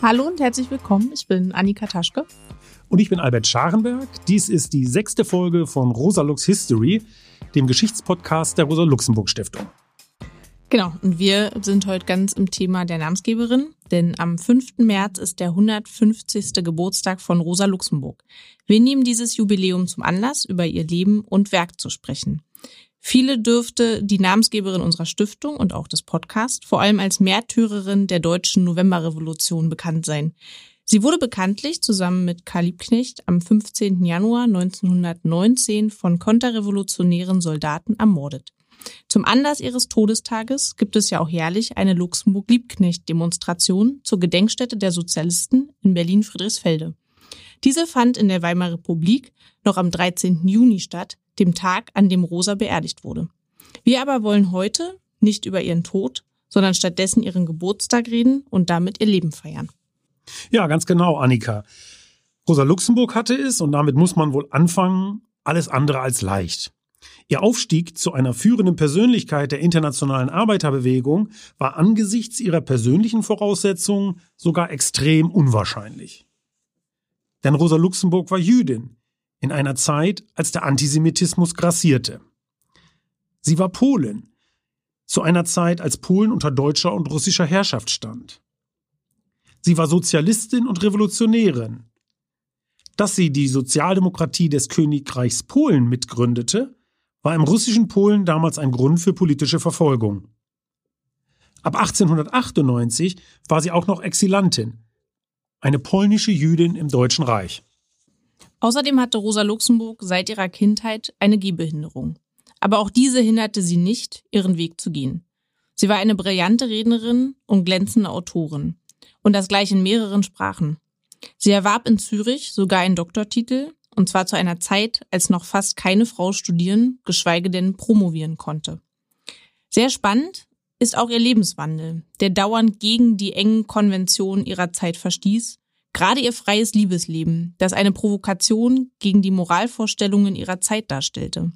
Hallo und herzlich willkommen. Ich bin Annika Taschke. Und ich bin Albert Scharenberg. Dies ist die sechste Folge von Rosa Lux History, dem Geschichtspodcast der Rosa Luxemburg Stiftung. Genau, und wir sind heute ganz im Thema der Namensgeberin, denn am 5. März ist der 150. Geburtstag von Rosa Luxemburg. Wir nehmen dieses Jubiläum zum Anlass, über ihr Leben und Werk zu sprechen. Viele dürfte die Namensgeberin unserer Stiftung und auch des Podcasts vor allem als Märtyrerin der deutschen Novemberrevolution bekannt sein. Sie wurde bekanntlich zusammen mit Karl Liebknecht am 15. Januar 1919 von konterrevolutionären Soldaten ermordet. Zum Anlass ihres Todestages gibt es ja auch jährlich eine Luxemburg-Liebknecht-Demonstration zur Gedenkstätte der Sozialisten in Berlin-Friedrichsfelde. Diese fand in der Weimarer Republik noch am 13. Juni statt, dem Tag, an dem Rosa beerdigt wurde. Wir aber wollen heute nicht über ihren Tod, sondern stattdessen ihren Geburtstag reden und damit ihr Leben feiern. Ja, ganz genau, Annika. Rosa Luxemburg hatte es, und damit muss man wohl anfangen, alles andere als leicht. Ihr Aufstieg zu einer führenden Persönlichkeit der internationalen Arbeiterbewegung war angesichts ihrer persönlichen Voraussetzungen sogar extrem unwahrscheinlich. Denn Rosa Luxemburg war Jüdin, in einer Zeit, als der Antisemitismus grassierte. Sie war Polin, zu einer Zeit, als Polen unter deutscher und russischer Herrschaft stand. Sie war Sozialistin und Revolutionärin. Dass sie die Sozialdemokratie des Königreichs Polen mitgründete, war im russischen Polen damals ein Grund für politische Verfolgung. Ab 1898 war sie auch noch Exilantin, eine polnische Jüdin im Deutschen Reich. Außerdem hatte Rosa Luxemburg seit ihrer Kindheit eine Gehbehinderung. Aber auch diese hinderte sie nicht, ihren Weg zu gehen. Sie war eine brillante Rednerin und glänzende Autorin. Und das gleich in mehreren Sprachen. Sie erwarb in Zürich sogar einen Doktortitel, und zwar zu einer Zeit, als noch fast keine Frau studieren, geschweige denn promovieren konnte. Sehr spannend ist auch ihr Lebenswandel, der dauernd gegen die engen Konventionen ihrer Zeit verstieß Gerade ihr freies Liebesleben, das eine Provokation gegen die Moralvorstellungen ihrer Zeit darstellte.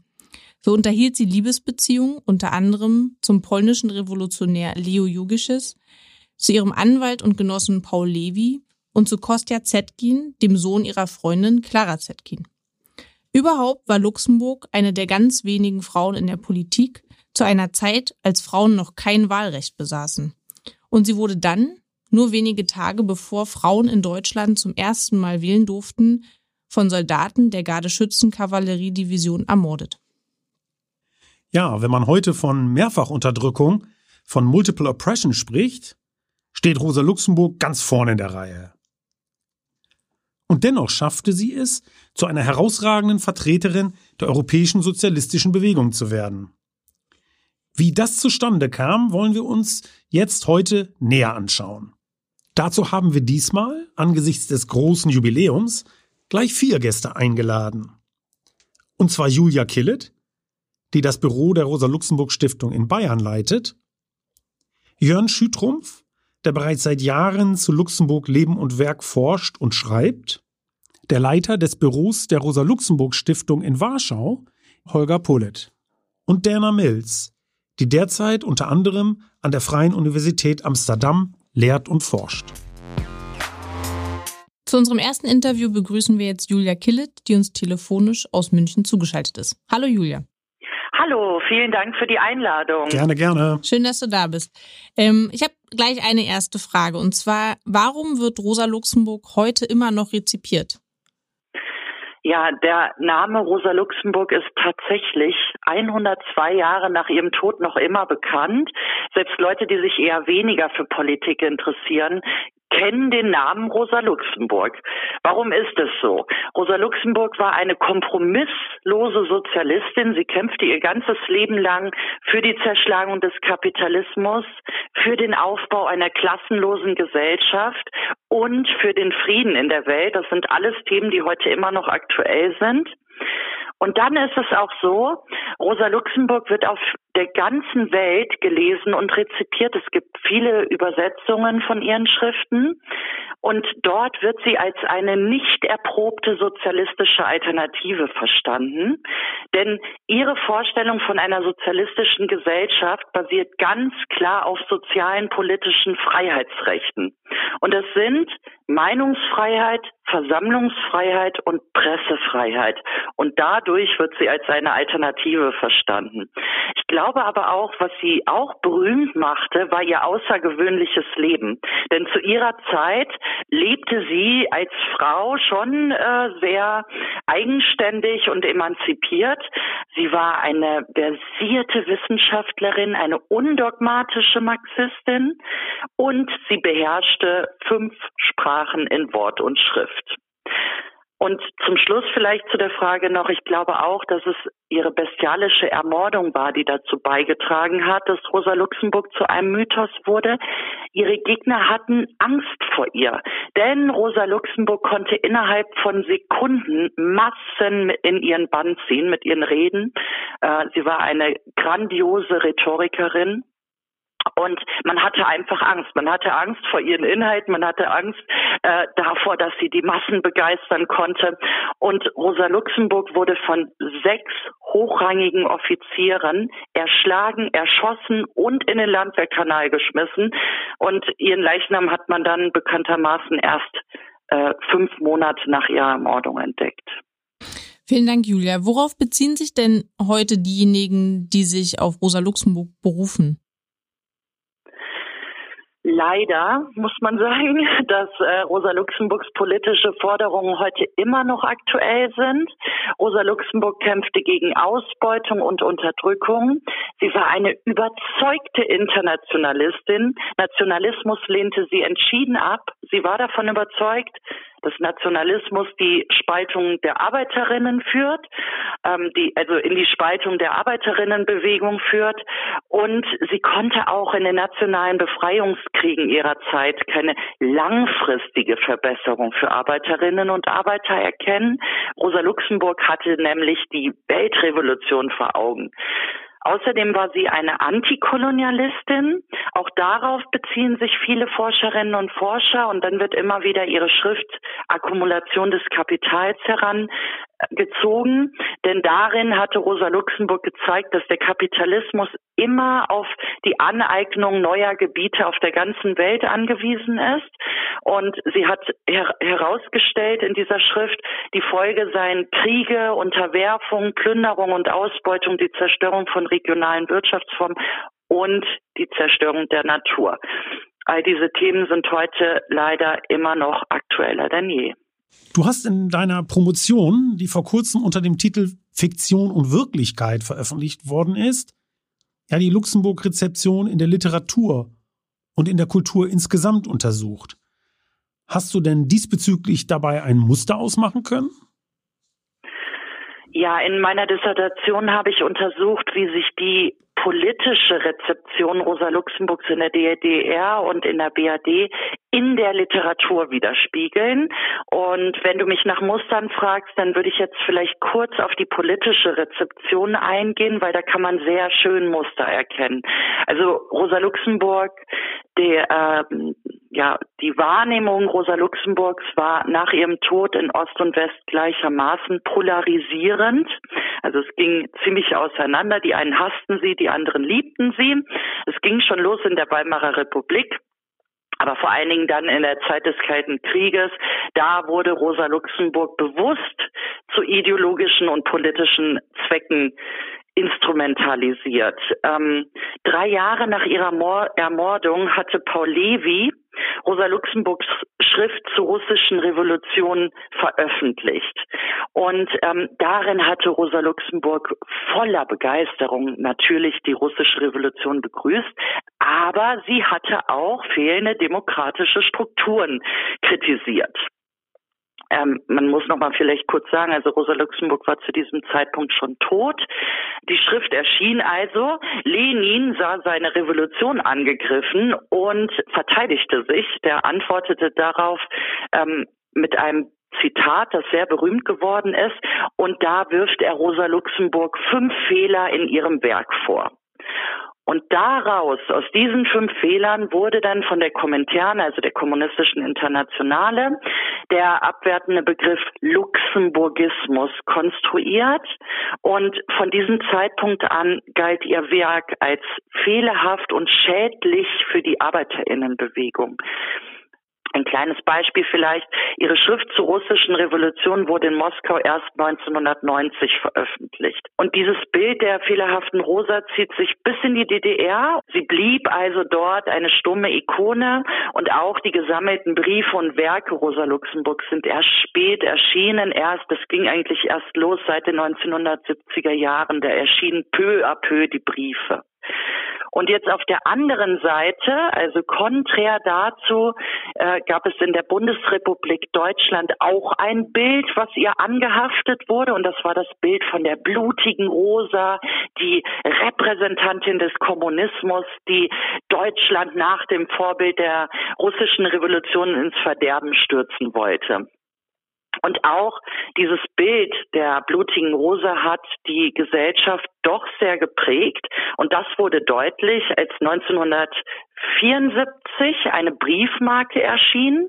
So unterhielt sie Liebesbeziehungen unter anderem zum polnischen Revolutionär Leo Jugisches, zu ihrem Anwalt und Genossen Paul Levi und zu Kostja Zetkin, dem Sohn ihrer Freundin Clara Zetkin. Überhaupt war Luxemburg eine der ganz wenigen Frauen in der Politik zu einer Zeit, als Frauen noch kein Wahlrecht besaßen. Und sie wurde dann, nur wenige Tage bevor Frauen in Deutschland zum ersten Mal wählen durften, von Soldaten der Gardeschützenkavalleriedivision ermordet. Ja, wenn man heute von Mehrfachunterdrückung, von Multiple Oppression spricht, steht Rosa Luxemburg ganz vorne in der Reihe. Und dennoch schaffte sie es, zu einer herausragenden Vertreterin der europäischen sozialistischen Bewegung zu werden. Wie das zustande kam, wollen wir uns jetzt heute näher anschauen. Dazu haben wir diesmal, angesichts des großen Jubiläums, gleich vier Gäste eingeladen. Und zwar Julia Killet, die das Büro der Rosa-Luxemburg-Stiftung in Bayern leitet, Jörn Schütrumpf, der bereits seit Jahren zu Luxemburg Leben und Werk forscht und schreibt, der Leiter des Büros der Rosa-Luxemburg-Stiftung in Warschau, Holger Pullet, und Dana Mills, die derzeit unter anderem an der Freien Universität Amsterdam lehrt und forscht. Zu unserem ersten Interview begrüßen wir jetzt Julia Killet, die uns telefonisch aus München zugeschaltet ist. Hallo Julia. Hallo, vielen Dank für die Einladung. Gerne, gerne. Schön, dass du da bist. Ähm, ich habe gleich eine erste Frage und zwar, warum wird Rosa Luxemburg heute immer noch rezipiert? Ja, der Name Rosa Luxemburg ist tatsächlich 102 Jahre nach ihrem Tod noch immer bekannt. Selbst Leute, die sich eher weniger für Politik interessieren, kennen den Namen Rosa Luxemburg. Warum ist es so? Rosa Luxemburg war eine kompromisslose Sozialistin. Sie kämpfte ihr ganzes Leben lang für die Zerschlagung des Kapitalismus, für den Aufbau einer klassenlosen Gesellschaft und für den Frieden in der Welt. Das sind alles Themen, die heute immer noch aktuell sind. Und dann ist es auch so, Rosa Luxemburg wird auf der ganzen Welt gelesen und rezipiert. Es gibt viele Übersetzungen von ihren Schriften und dort wird sie als eine nicht erprobte sozialistische Alternative verstanden. Denn ihre Vorstellung von einer sozialistischen Gesellschaft basiert ganz klar auf sozialen politischen Freiheitsrechten. Und das sind Meinungsfreiheit, Versammlungsfreiheit und Pressefreiheit. Und dadurch wird sie als eine Alternative verstanden. Ich glaube aber auch, was sie auch berühmt machte, war ihr außergewöhnliches Leben. Denn zu ihrer Zeit lebte sie als Frau schon äh, sehr eigenständig und emanzipiert. Sie war eine versierte Wissenschaftlerin, eine undogmatische Marxistin und sie beherrschte fünf Sprachen in Wort und Schrift. Und zum Schluss vielleicht zu der Frage noch, ich glaube auch, dass es ihre bestialische Ermordung war, die dazu beigetragen hat, dass Rosa Luxemburg zu einem Mythos wurde. Ihre Gegner hatten Angst vor ihr, denn Rosa Luxemburg konnte innerhalb von Sekunden Massen in ihren Bann ziehen mit ihren Reden. Äh, sie war eine grandiose Rhetorikerin und man hatte einfach Angst. Man hatte Angst vor ihren Inhalten, man hatte Angst äh, davor, dass sie die Massen begeistern konnte. Und Rosa Luxemburg wurde von sechs hochrangigen Offizieren erschlagen, erschossen und in den Landwehrkanal geschmissen. Und ihren Leichnam hat man dann bekanntermaßen erst äh, fünf Monate nach ihrer Ermordung entdeckt. Vielen Dank, Julia. Worauf beziehen sich denn heute diejenigen, die sich auf Rosa Luxemburg berufen? Leider muss man sagen, dass äh, Rosa Luxemburgs politische Forderungen heute immer noch aktuell sind. Rosa Luxemburg kämpfte gegen Ausbeutung und Unterdrückung. Sie war eine überzeugte Internationalistin. Nationalismus lehnte sie entschieden ab. Sie war davon überzeugt, dass Nationalismus die Spaltung der Arbeiterinnen führt, ähm, die, also in die Spaltung der Arbeiterinnenbewegung führt. Und sie konnte auch in den nationalen Befreiungskriegen ihrer Zeit keine langfristige Verbesserung für Arbeiterinnen und Arbeiter erkennen. Rosa Luxemburg hatte nämlich die Weltrevolution vor Augen. Außerdem war sie eine Antikolonialistin. Auch darauf beziehen sich viele Forscherinnen und Forscher und dann wird immer wieder ihre Schrift Akkumulation des Kapitals herangezogen. Denn darin hatte Rosa Luxemburg gezeigt, dass der Kapitalismus immer auf die Aneignung neuer Gebiete auf der ganzen Welt angewiesen ist. Und sie hat her herausgestellt in dieser Schrift, die Folge seien Kriege, Unterwerfung, Plünderung und Ausbeutung, die Zerstörung von regionalen Wirtschaftsformen und die Zerstörung der Natur. All diese Themen sind heute leider immer noch aktueller denn je. Du hast in deiner Promotion, die vor kurzem unter dem Titel Fiktion und Wirklichkeit veröffentlicht worden ist, ja die Luxemburg-Rezeption in der Literatur und in der Kultur insgesamt untersucht. Hast du denn diesbezüglich dabei ein Muster ausmachen können? Ja, in meiner Dissertation habe ich untersucht, wie sich die politische Rezeption Rosa Luxemburgs in der DDR und in der BRD in der Literatur widerspiegeln. Und wenn du mich nach Mustern fragst, dann würde ich jetzt vielleicht kurz auf die politische Rezeption eingehen, weil da kann man sehr schön Muster erkennen. Also Rosa Luxemburg, der äh, ja, die Wahrnehmung Rosa Luxemburgs war nach ihrem Tod in Ost und West gleichermaßen polarisierend. Also es ging ziemlich auseinander. Die einen hassten sie, die anderen liebten sie. Es ging schon los in der Weimarer Republik. Aber vor allen Dingen dann in der Zeit des Kalten Krieges, da wurde Rosa Luxemburg bewusst zu ideologischen und politischen Zwecken instrumentalisiert. Ähm, drei Jahre nach ihrer Mor Ermordung hatte Paul Levy Rosa Luxemburgs Schrift zur russischen Revolution veröffentlicht. Und ähm, darin hatte Rosa Luxemburg voller Begeisterung natürlich die russische Revolution begrüßt, aber sie hatte auch fehlende demokratische Strukturen kritisiert. Ähm, man muss noch mal vielleicht kurz sagen, also Rosa Luxemburg war zu diesem Zeitpunkt schon tot. Die Schrift erschien also. Lenin sah seine Revolution angegriffen und verteidigte sich. Der antwortete darauf ähm, mit einem Zitat, das sehr berühmt geworden ist. Und da wirft er Rosa Luxemburg fünf Fehler in ihrem Werk vor. Und daraus, aus diesen fünf Fehlern, wurde dann von der Kommentaren, also der kommunistischen Internationale, der abwertende Begriff Luxemburgismus konstruiert. Und von diesem Zeitpunkt an galt ihr Werk als fehlerhaft und schädlich für die Arbeiterinnenbewegung. Ein kleines Beispiel vielleicht. Ihre Schrift zur russischen Revolution wurde in Moskau erst 1990 veröffentlicht. Und dieses Bild der fehlerhaften Rosa zieht sich bis in die DDR. Sie blieb also dort eine stumme Ikone und auch die gesammelten Briefe und Werke Rosa Luxemburg sind erst spät erschienen. Erst, das ging eigentlich erst los seit den 1970er Jahren. Da erschienen peu à peu die Briefe. Und jetzt auf der anderen Seite, also konträr dazu, äh, gab es in der Bundesrepublik Deutschland auch ein Bild, was ihr angehaftet wurde. Und das war das Bild von der blutigen Rosa, die Repräsentantin des Kommunismus, die Deutschland nach dem Vorbild der russischen Revolution ins Verderben stürzen wollte. Und auch dieses Bild der blutigen Rose hat die Gesellschaft doch sehr geprägt. Und das wurde deutlich, als 1974 eine Briefmarke erschien,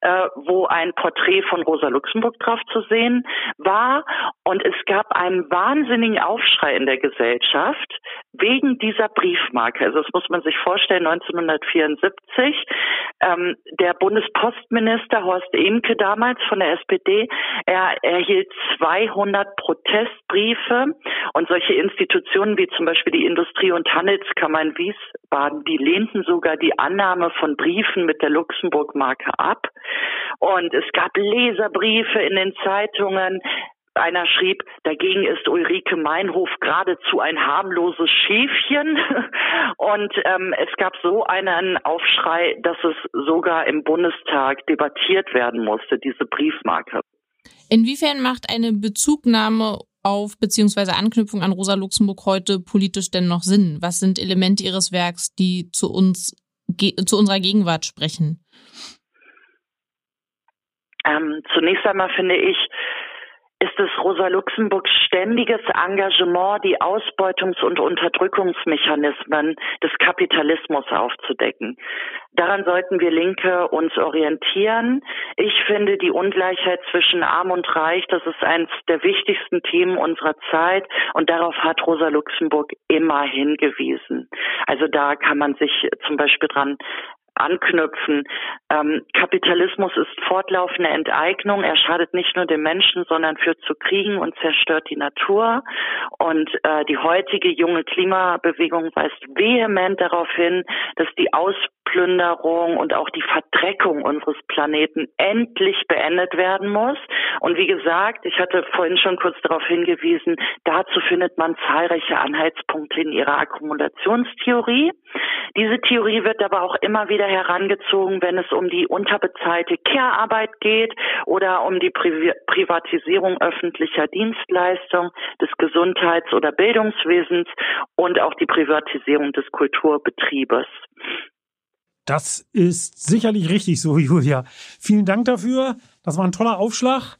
äh, wo ein Porträt von Rosa Luxemburg drauf zu sehen war. Und es gab einen wahnsinnigen Aufschrei in der Gesellschaft wegen dieser Briefmarke. Also das muss man sich vorstellen, 1974. Ähm, der Bundespostminister Horst Emke damals von der SPD, er erhielt 200 Protestbriefe und solche Institutionen wie zum Beispiel die Industrie- und Handelskammer in Wiesbaden, die lehnten sogar die Annahme von Briefen mit der Luxemburg-Marke ab. Und es gab Leserbriefe in den Zeitungen. Einer schrieb, dagegen ist Ulrike Meinhof geradezu ein harmloses Schäfchen. Und ähm, es gab so einen Aufschrei, dass es sogar im Bundestag debattiert werden musste, diese Briefmarke. Inwiefern macht eine Bezugnahme auf beziehungsweise Anknüpfung an Rosa Luxemburg heute politisch denn noch Sinn? Was sind Elemente Ihres Werks, die zu uns, zu unserer Gegenwart sprechen? Ähm, zunächst einmal finde ich, ist es Rosa Luxemburgs ständiges Engagement, die Ausbeutungs- und Unterdrückungsmechanismen des Kapitalismus aufzudecken. Daran sollten wir Linke uns orientieren. Ich finde die Ungleichheit zwischen Arm und Reich, das ist eines der wichtigsten Themen unserer Zeit und darauf hat Rosa Luxemburg immer hingewiesen. Also da kann man sich zum Beispiel dran anknüpfen. Ähm, Kapitalismus ist fortlaufende Enteignung. Er schadet nicht nur dem Menschen, sondern führt zu Kriegen und zerstört die Natur. Und äh, die heutige junge Klimabewegung weist vehement darauf hin, dass die Ausplünderung und auch die Verdreckung unseres Planeten endlich beendet werden muss. Und wie gesagt, ich hatte vorhin schon kurz darauf hingewiesen, dazu findet man zahlreiche Anhaltspunkte in ihrer Akkumulationstheorie. Diese Theorie wird aber auch immer wieder herangezogen, wenn es um die unterbezahlte Care-Arbeit geht oder um die Pri Privatisierung öffentlicher Dienstleistungen, des Gesundheits- oder Bildungswesens und auch die Privatisierung des Kulturbetriebes. Das ist sicherlich richtig so, Julia. Vielen Dank dafür. Das war ein toller Aufschlag.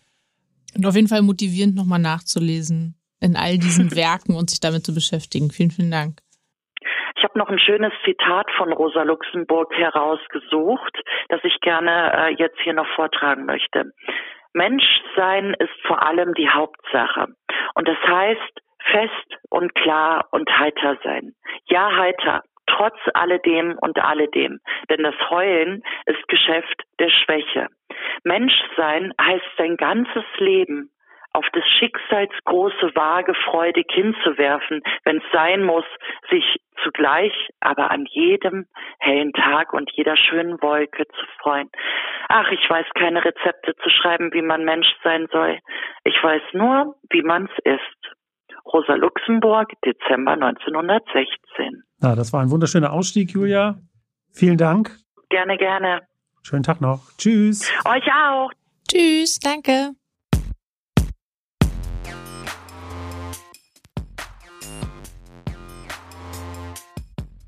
Und auf jeden Fall motivierend, nochmal nachzulesen in all diesen Werken und sich damit zu beschäftigen. Vielen, vielen Dank. Ich habe noch ein schönes Zitat von Rosa Luxemburg herausgesucht, das ich gerne äh, jetzt hier noch vortragen möchte. Menschsein ist vor allem die Hauptsache. Und das heißt, fest und klar und heiter sein. Ja, heiter, trotz alledem und alledem. Denn das Heulen ist Geschäft der Schwäche. Menschsein heißt sein ganzes Leben auf des Schicksals große Waage freudig hinzuwerfen, wenn es sein muss, sich zugleich aber an jedem hellen Tag und jeder schönen Wolke zu freuen. Ach, ich weiß keine Rezepte zu schreiben, wie man Mensch sein soll. Ich weiß nur, wie man's ist. Rosa Luxemburg, Dezember 1916. Na, das war ein wunderschöner Ausstieg, Julia. Vielen Dank. Gerne, gerne. Schönen Tag noch. Tschüss. Euch auch. Tschüss, danke.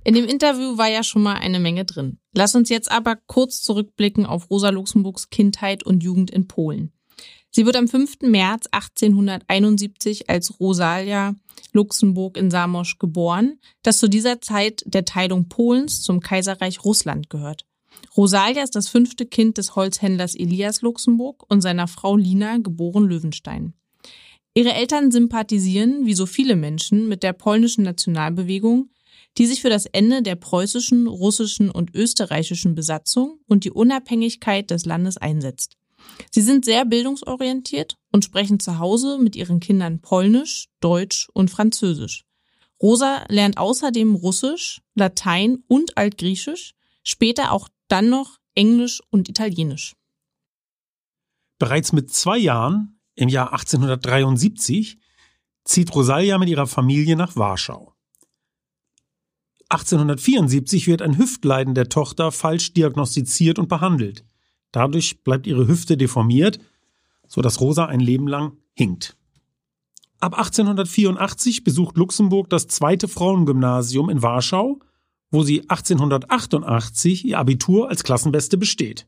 In dem Interview war ja schon mal eine Menge drin. Lass uns jetzt aber kurz zurückblicken auf Rosa Luxemburgs Kindheit und Jugend in Polen. Sie wird am 5. März 1871 als Rosalia Luxemburg in Samosch geboren, das zu dieser Zeit der Teilung Polens zum Kaiserreich Russland gehört. Rosalia ist das fünfte Kind des Holzhändlers Elias Luxemburg und seiner Frau Lina, geboren Löwenstein. Ihre Eltern sympathisieren, wie so viele Menschen, mit der polnischen Nationalbewegung, die sich für das Ende der preußischen, russischen und österreichischen Besatzung und die Unabhängigkeit des Landes einsetzt. Sie sind sehr bildungsorientiert und sprechen zu Hause mit ihren Kindern Polnisch, Deutsch und Französisch. Rosa lernt außerdem Russisch, Latein und Altgriechisch, später auch dann noch Englisch und Italienisch. Bereits mit zwei Jahren, im Jahr 1873, zieht Rosalia mit ihrer Familie nach Warschau. 1874 wird ein Hüftleiden der Tochter falsch diagnostiziert und behandelt. Dadurch bleibt ihre Hüfte deformiert, so dass Rosa ein Leben lang hinkt. Ab 1884 besucht Luxemburg das zweite Frauengymnasium in Warschau, wo sie 1888 ihr Abitur als Klassenbeste besteht.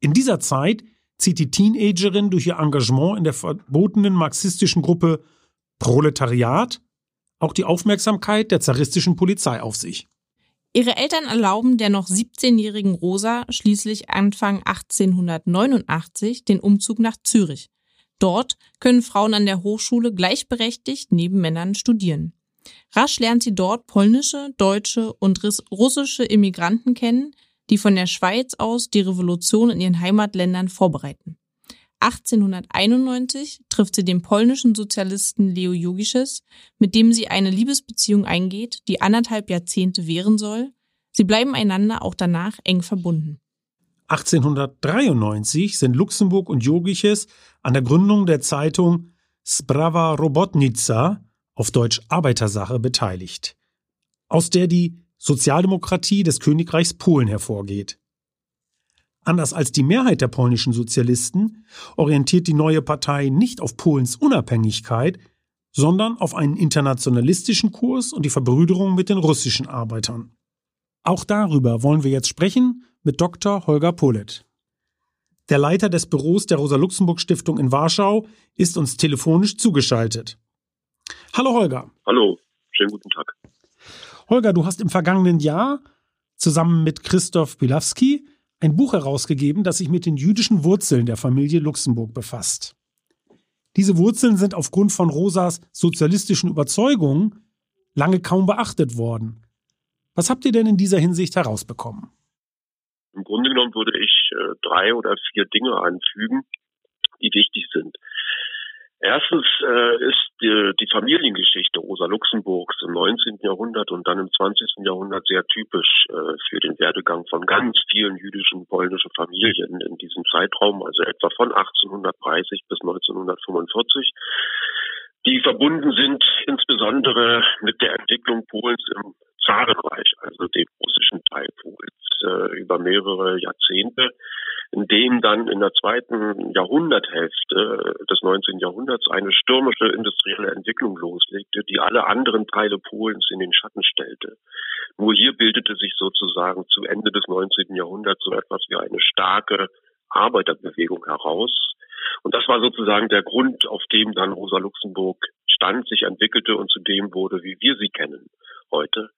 In dieser Zeit zieht die Teenagerin durch ihr Engagement in der verbotenen marxistischen Gruppe Proletariat auch die Aufmerksamkeit der zaristischen Polizei auf sich. Ihre Eltern erlauben der noch 17-jährigen Rosa schließlich Anfang 1889 den Umzug nach Zürich. Dort können Frauen an der Hochschule gleichberechtigt neben Männern studieren. Rasch lernt sie dort polnische, deutsche und russische Immigranten kennen, die von der Schweiz aus die Revolution in ihren Heimatländern vorbereiten. 1891 trifft sie den polnischen Sozialisten Leo Jogisches, mit dem sie eine Liebesbeziehung eingeht, die anderthalb Jahrzehnte währen soll. Sie bleiben einander auch danach eng verbunden. 1893 sind Luxemburg und Jogiches an der Gründung der Zeitung Sprava Robotnica, auf Deutsch Arbeitersache, beteiligt, aus der die Sozialdemokratie des Königreichs Polen hervorgeht. Anders als die Mehrheit der polnischen Sozialisten orientiert die neue Partei nicht auf Polens Unabhängigkeit, sondern auf einen internationalistischen Kurs und die Verbrüderung mit den russischen Arbeitern. Auch darüber wollen wir jetzt sprechen mit Dr. Holger Polet. Der Leiter des Büros der Rosa-Luxemburg-Stiftung in Warschau ist uns telefonisch zugeschaltet. Hallo Holger. Hallo, schönen guten Tag. Holger, du hast im vergangenen Jahr zusammen mit Christoph Bilawski ein Buch herausgegeben, das sich mit den jüdischen Wurzeln der Familie Luxemburg befasst. Diese Wurzeln sind aufgrund von Rosas sozialistischen Überzeugungen lange kaum beachtet worden. Was habt ihr denn in dieser Hinsicht herausbekommen? Im Grunde genommen würde ich äh, drei oder vier Dinge anfügen, die wichtig sind. Erstens äh, ist die, die Familiengeschichte Rosa Luxemburgs im 19. Jahrhundert und dann im 20. Jahrhundert sehr typisch äh, für den Werdegang von ganz vielen jüdischen polnischen Familien in diesem Zeitraum, also etwa von 1830 bis 1945, die verbunden sind insbesondere mit der Entwicklung Polens im Zarenreich, also dem russischen Teil Polens, äh, über mehrere Jahrzehnte in dem dann in der zweiten Jahrhunderthälfte des 19. Jahrhunderts eine stürmische industrielle Entwicklung loslegte, die alle anderen Teile Polens in den Schatten stellte. Nur hier bildete sich sozusagen zu Ende des 19. Jahrhunderts so etwas wie eine starke Arbeiterbewegung heraus. Und das war sozusagen der Grund, auf dem dann Rosa Luxemburg stand, sich entwickelte und zu dem wurde, wie wir sie kennen heute.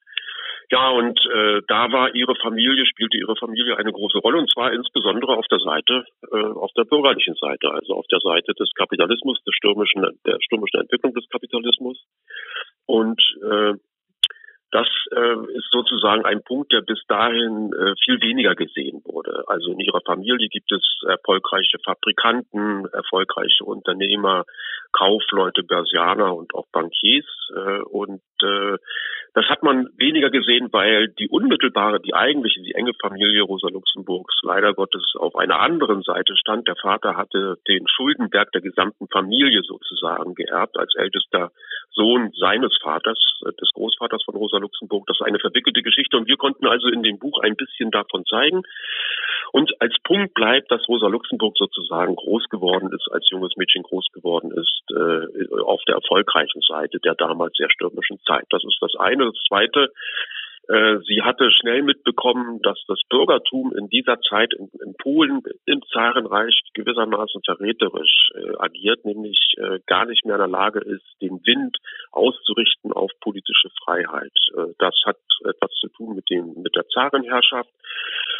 Ja, und äh, da war ihre Familie, spielte ihre Familie eine große Rolle und zwar insbesondere auf der Seite, äh, auf der bürgerlichen Seite, also auf der Seite des Kapitalismus, des stürmischen, der stürmischen Entwicklung des Kapitalismus. Und äh, das äh, ist sozusagen ein Punkt, der bis dahin äh, viel weniger gesehen wurde. Also in ihrer Familie gibt es erfolgreiche Fabrikanten, erfolgreiche Unternehmer, Kaufleute, Börsianer und auch Bankiers. Äh, und äh, das hat man weniger gesehen, weil die unmittelbare, die eigentliche, die enge Familie Rosa Luxemburgs leider Gottes auf einer anderen Seite stand. Der Vater hatte den Schuldenberg der gesamten Familie sozusagen geerbt als ältester Sohn seines Vaters, äh, des Großvaters von Rosa Luxemburg. Das ist eine verwickelte Geschichte und wir konnten also in dem Buch ein bisschen davon zeigen. Und als Punkt bleibt, dass Rosa Luxemburg sozusagen groß geworden ist, als junges Mädchen groß geworden ist, äh, auf der erfolgreichen Seite der damals sehr stürmischen Zeit. Das ist das eine. Das zweite, sie hatte schnell mitbekommen, dass das Bürgertum in dieser Zeit in, in Polen im Zarenreich gewissermaßen verräterisch äh, agiert, nämlich äh, gar nicht mehr in der Lage ist, den Wind auszurichten auf politische Freiheit. Äh, das hat etwas zu tun mit dem mit der Zarenherrschaft.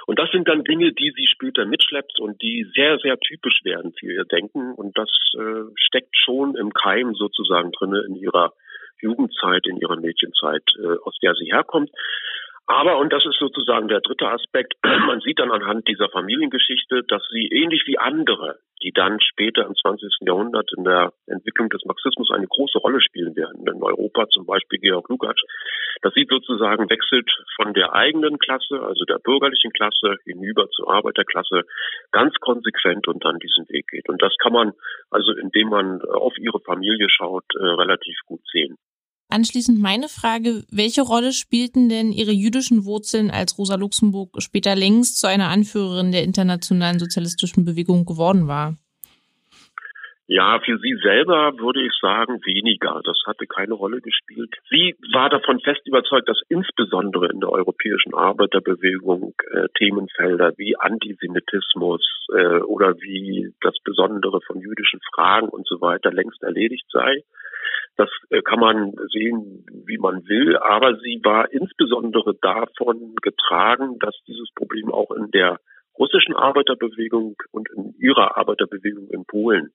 Und das sind dann Dinge, die sie später mitschleppt und die sehr, sehr typisch werden für ihr Denken. Und das äh, steckt schon im Keim sozusagen drinne in ihrer Jugendzeit, in ihrer Mädchenzeit, äh, aus der sie herkommt. Aber, und das ist sozusagen der dritte Aspekt, man sieht dann anhand dieser Familiengeschichte, dass sie ähnlich wie andere, die dann später im 20. Jahrhundert in der Entwicklung des Marxismus eine große Rolle spielen werden, in Europa zum Beispiel Georg Lukács, dass sie sozusagen wechselt von der eigenen Klasse, also der bürgerlichen Klasse, hinüber zur Arbeiterklasse, ganz konsequent und dann diesen Weg geht. Und das kann man also, indem man auf ihre Familie schaut, äh, relativ gut sehen. Anschließend meine Frage, welche Rolle spielten denn Ihre jüdischen Wurzeln, als Rosa Luxemburg später längst zu einer Anführerin der internationalen sozialistischen Bewegung geworden war? Ja, für sie selber würde ich sagen weniger. Das hatte keine Rolle gespielt. Sie war davon fest überzeugt, dass insbesondere in der europäischen Arbeiterbewegung äh, Themenfelder wie Antisemitismus äh, oder wie das Besondere von jüdischen Fragen und so weiter längst erledigt sei. Das äh, kann man sehen, wie man will, aber sie war insbesondere davon getragen, dass dieses Problem auch in der russischen Arbeiterbewegung und in ihrer Arbeiterbewegung in Polen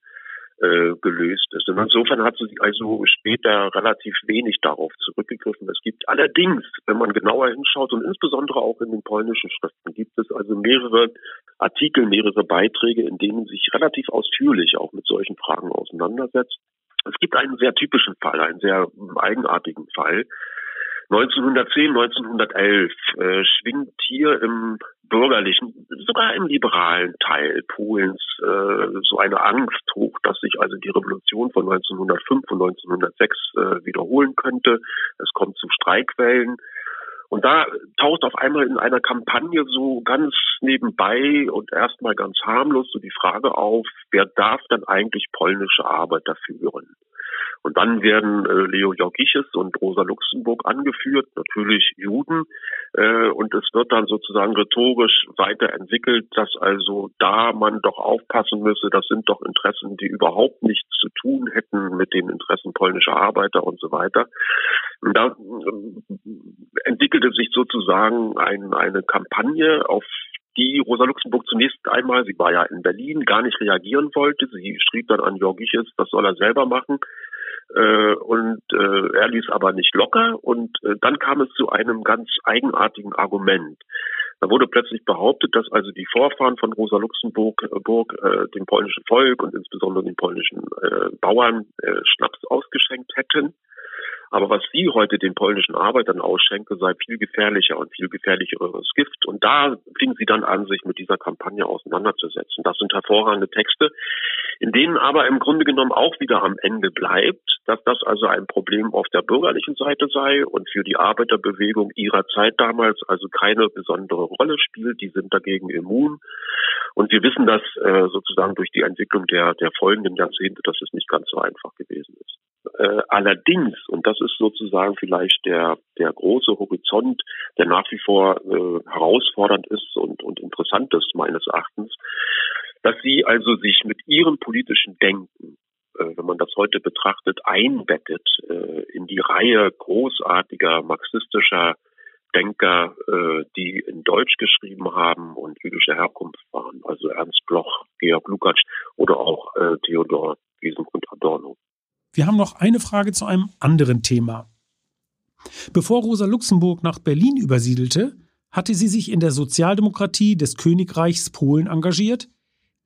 äh, gelöst ist. Und insofern hat sie also später relativ wenig darauf zurückgegriffen. Es gibt allerdings, wenn man genauer hinschaut und insbesondere auch in den polnischen Schriften, gibt es also mehrere Artikel, mehrere Beiträge, in denen sich relativ ausführlich auch mit solchen Fragen auseinandersetzt. Es gibt einen sehr typischen Fall, einen sehr eigenartigen Fall. 1910, 1911 äh, schwingt hier im bürgerlichen, sogar im liberalen Teil Polens äh, so eine Angst hoch, dass sich also die Revolution von 1905 und 1906 äh, wiederholen könnte. Es kommt zu Streikwellen. Und da taucht auf einmal in einer Kampagne so ganz nebenbei und erstmal ganz harmlos so die Frage auf, wer darf dann eigentlich polnische Arbeiter führen? Und dann werden äh, Leo Jorgiches und Rosa Luxemburg angeführt, natürlich Juden. Äh, und es wird dann sozusagen rhetorisch weiterentwickelt, dass also da man doch aufpassen müsse, das sind doch Interessen, die überhaupt nichts zu tun hätten mit den Interessen polnischer Arbeiter und so weiter. Und da äh, entwickelte sich sozusagen ein, eine Kampagne, auf die Rosa Luxemburg zunächst einmal, sie war ja in Berlin, gar nicht reagieren wollte. Sie schrieb dann an Jorgiches, das soll er selber machen. Äh, und äh, er ließ aber nicht locker und äh, dann kam es zu einem ganz eigenartigen Argument. Da wurde plötzlich behauptet, dass also die Vorfahren von Rosa Luxemburg Burg, äh, dem polnischen Volk und insbesondere den polnischen äh, Bauern äh, Schnaps ausgeschenkt hätten. Aber was sie heute den polnischen Arbeitern ausschenke, sei viel gefährlicher und viel gefährlicheres Gift. Und da fing sie dann an, sich mit dieser Kampagne auseinanderzusetzen. Das sind hervorragende Texte, in denen aber im Grunde genommen auch wieder am Ende bleibt, dass das also ein Problem auf der bürgerlichen Seite sei und für die Arbeiterbewegung ihrer Zeit damals also keine besondere Rolle spielt. Die sind dagegen immun. Und wir wissen das äh, sozusagen durch die Entwicklung der, der folgenden Jahrzehnte, dass es nicht ganz so einfach gewesen ist. Äh, allerdings, und das ist sozusagen vielleicht der, der große Horizont, der nach wie vor äh, herausfordernd ist und, und interessant ist meines Erachtens, dass sie also sich mit ihrem politischen Denken, äh, wenn man das heute betrachtet, einbettet äh, in die Reihe großartiger marxistischer Denker, äh, die in Deutsch geschrieben haben und jüdischer Herkunft waren, also Ernst Bloch, Georg Lukács oder auch äh, Theodor Wiesengrund Adorno. Wir haben noch eine Frage zu einem anderen Thema. Bevor Rosa Luxemburg nach Berlin übersiedelte, hatte sie sich in der Sozialdemokratie des Königreichs Polen engagiert,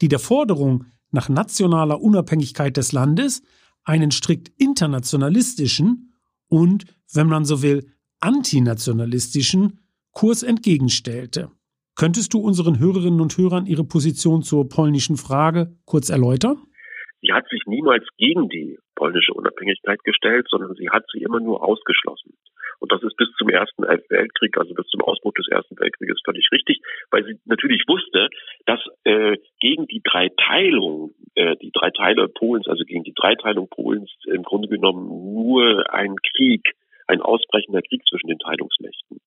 die der Forderung nach nationaler Unabhängigkeit des Landes einen strikt internationalistischen und, wenn man so will, antinationalistischen Kurs entgegenstellte. Könntest du unseren Hörerinnen und Hörern ihre Position zur polnischen Frage kurz erläutern? Sie hat sich niemals gegen die polnische Unabhängigkeit gestellt, sondern sie hat sie immer nur ausgeschlossen. Und das ist bis zum Ersten Weltkrieg, also bis zum Ausbruch des Ersten Weltkrieges völlig richtig, weil sie natürlich wusste, dass äh, gegen die Dreiteilung, äh, die drei Teile Polens, also gegen die Dreiteilung Polens im Grunde genommen nur ein Krieg, ein ausbrechender Krieg zwischen den Teilungsmächten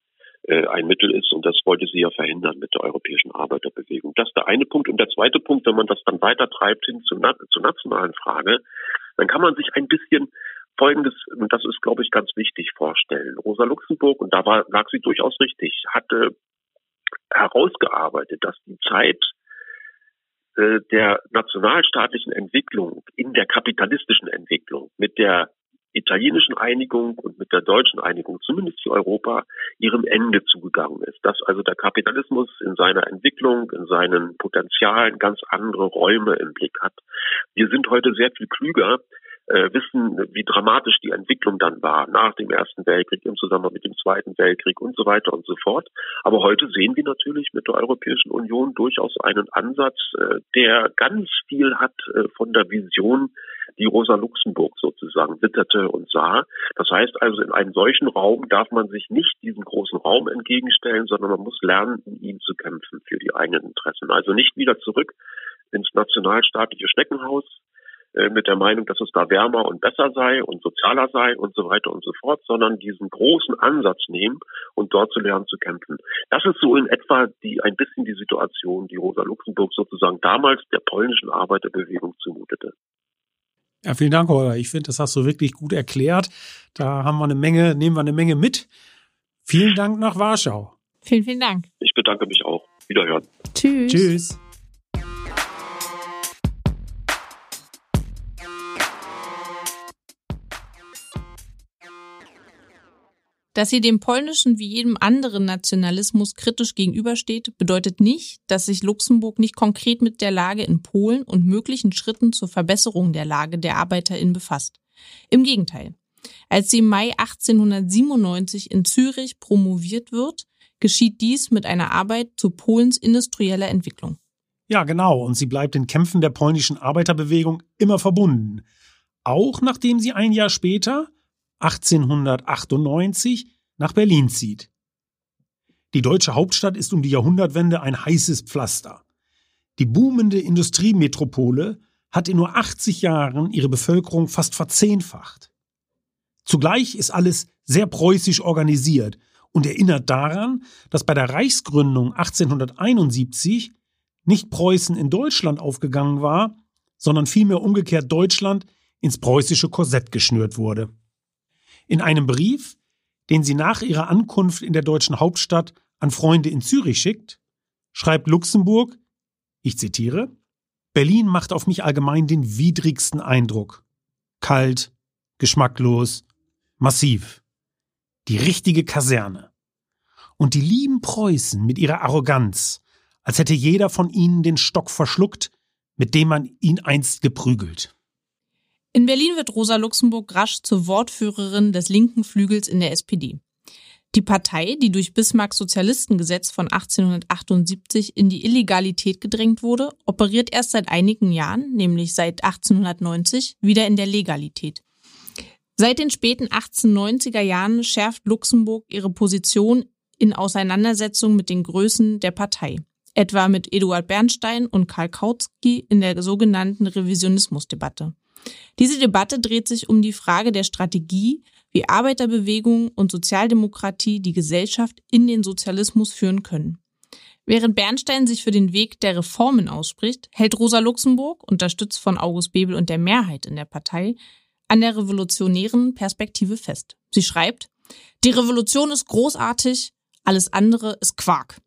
ein Mittel ist und das wollte sie ja verhindern mit der europäischen Arbeiterbewegung. Das ist der eine Punkt. Und der zweite Punkt, wenn man das dann weiter treibt hin zur, zur nationalen Frage, dann kann man sich ein bisschen Folgendes, und das ist, glaube ich, ganz wichtig vorstellen. Rosa Luxemburg, und da war, lag sie durchaus richtig, hatte herausgearbeitet, dass die Zeit äh, der nationalstaatlichen Entwicklung in der kapitalistischen Entwicklung mit der italienischen Einigung und mit der deutschen Einigung, zumindest für Europa, ihrem Ende zugegangen ist. Dass also der Kapitalismus in seiner Entwicklung, in seinen Potenzialen ganz andere Räume im Blick hat. Wir sind heute sehr viel klüger, äh, wissen, wie dramatisch die Entwicklung dann war nach dem Ersten Weltkrieg, im Zusammenhang mit dem Zweiten Weltkrieg und so weiter und so fort. Aber heute sehen wir natürlich mit der Europäischen Union durchaus einen Ansatz, äh, der ganz viel hat äh, von der Vision, die Rosa Luxemburg sozusagen witterte und sah. Das heißt also, in einem solchen Raum darf man sich nicht diesem großen Raum entgegenstellen, sondern man muss lernen, in ihm zu kämpfen für die eigenen Interessen. Also nicht wieder zurück ins nationalstaatliche Schneckenhaus, äh, mit der Meinung, dass es da wärmer und besser sei und sozialer sei und so weiter und so fort, sondern diesen großen Ansatz nehmen und dort zu lernen zu kämpfen. Das ist so in etwa die ein bisschen die Situation, die Rosa Luxemburg sozusagen damals der polnischen Arbeiterbewegung zumutete. Ja, vielen Dank, Holger. Ich finde, das hast du wirklich gut erklärt. Da haben wir eine Menge, nehmen wir eine Menge mit. Vielen Dank nach Warschau. Vielen, vielen Dank. Ich bedanke mich auch. Wiederhören. Tschüss. Tschüss. Dass sie dem polnischen wie jedem anderen Nationalismus kritisch gegenübersteht, bedeutet nicht, dass sich Luxemburg nicht konkret mit der Lage in Polen und möglichen Schritten zur Verbesserung der Lage der ArbeiterInnen befasst. Im Gegenteil. Als sie im Mai 1897 in Zürich promoviert wird, geschieht dies mit einer Arbeit zu Polens industrieller Entwicklung. Ja, genau. Und sie bleibt den Kämpfen der polnischen Arbeiterbewegung immer verbunden. Auch nachdem sie ein Jahr später 1898 nach Berlin zieht. Die deutsche Hauptstadt ist um die Jahrhundertwende ein heißes Pflaster. Die boomende Industriemetropole hat in nur 80 Jahren ihre Bevölkerung fast verzehnfacht. Zugleich ist alles sehr preußisch organisiert und erinnert daran, dass bei der Reichsgründung 1871 nicht Preußen in Deutschland aufgegangen war, sondern vielmehr umgekehrt Deutschland ins preußische Korsett geschnürt wurde. In einem Brief, den sie nach ihrer Ankunft in der deutschen Hauptstadt an Freunde in Zürich schickt, schreibt Luxemburg, ich zitiere, Berlin macht auf mich allgemein den widrigsten Eindruck. Kalt, geschmacklos, massiv. Die richtige Kaserne. Und die lieben Preußen mit ihrer Arroganz, als hätte jeder von ihnen den Stock verschluckt, mit dem man ihn einst geprügelt. In Berlin wird Rosa Luxemburg rasch zur Wortführerin des linken Flügels in der SPD. Die Partei, die durch Bismarcks Sozialistengesetz von 1878 in die Illegalität gedrängt wurde, operiert erst seit einigen Jahren, nämlich seit 1890, wieder in der Legalität. Seit den späten 1890er Jahren schärft Luxemburg ihre Position in Auseinandersetzung mit den Größen der Partei, etwa mit Eduard Bernstein und Karl Kautsky in der sogenannten Revisionismusdebatte. Diese Debatte dreht sich um die Frage der Strategie, wie Arbeiterbewegung und Sozialdemokratie die Gesellschaft in den Sozialismus führen können. Während Bernstein sich für den Weg der Reformen ausspricht, hält Rosa Luxemburg, unterstützt von August Bebel und der Mehrheit in der Partei, an der revolutionären Perspektive fest. Sie schreibt, die Revolution ist großartig, alles andere ist Quark.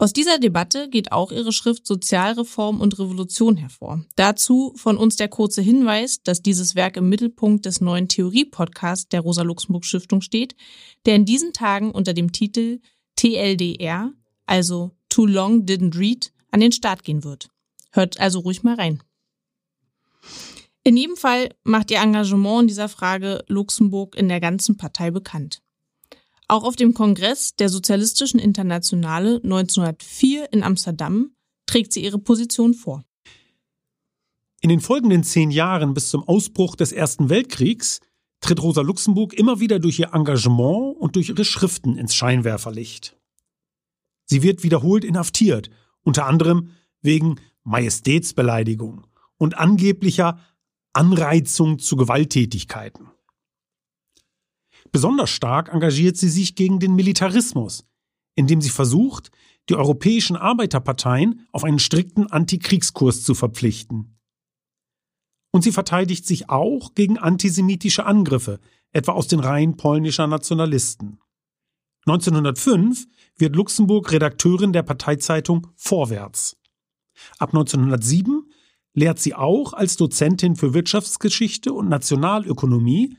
Aus dieser Debatte geht auch ihre Schrift Sozialreform und Revolution hervor. Dazu von uns der kurze Hinweis, dass dieses Werk im Mittelpunkt des neuen Theorie-Podcasts der Rosa-Luxemburg-Stiftung steht, der in diesen Tagen unter dem Titel TLDR, also Too Long Didn't Read, an den Start gehen wird. Hört also ruhig mal rein. In jedem Fall macht ihr Engagement in dieser Frage Luxemburg in der ganzen Partei bekannt. Auch auf dem Kongress der Sozialistischen Internationale 1904 in Amsterdam trägt sie ihre Position vor. In den folgenden zehn Jahren bis zum Ausbruch des Ersten Weltkriegs tritt Rosa Luxemburg immer wieder durch ihr Engagement und durch ihre Schriften ins Scheinwerferlicht. Sie wird wiederholt inhaftiert, unter anderem wegen Majestätsbeleidigung und angeblicher Anreizung zu Gewalttätigkeiten. Besonders stark engagiert sie sich gegen den Militarismus, indem sie versucht, die europäischen Arbeiterparteien auf einen strikten Antikriegskurs zu verpflichten. Und sie verteidigt sich auch gegen antisemitische Angriffe, etwa aus den Reihen polnischer Nationalisten. 1905 wird Luxemburg Redakteurin der Parteizeitung Vorwärts. Ab 1907 lehrt sie auch als Dozentin für Wirtschaftsgeschichte und Nationalökonomie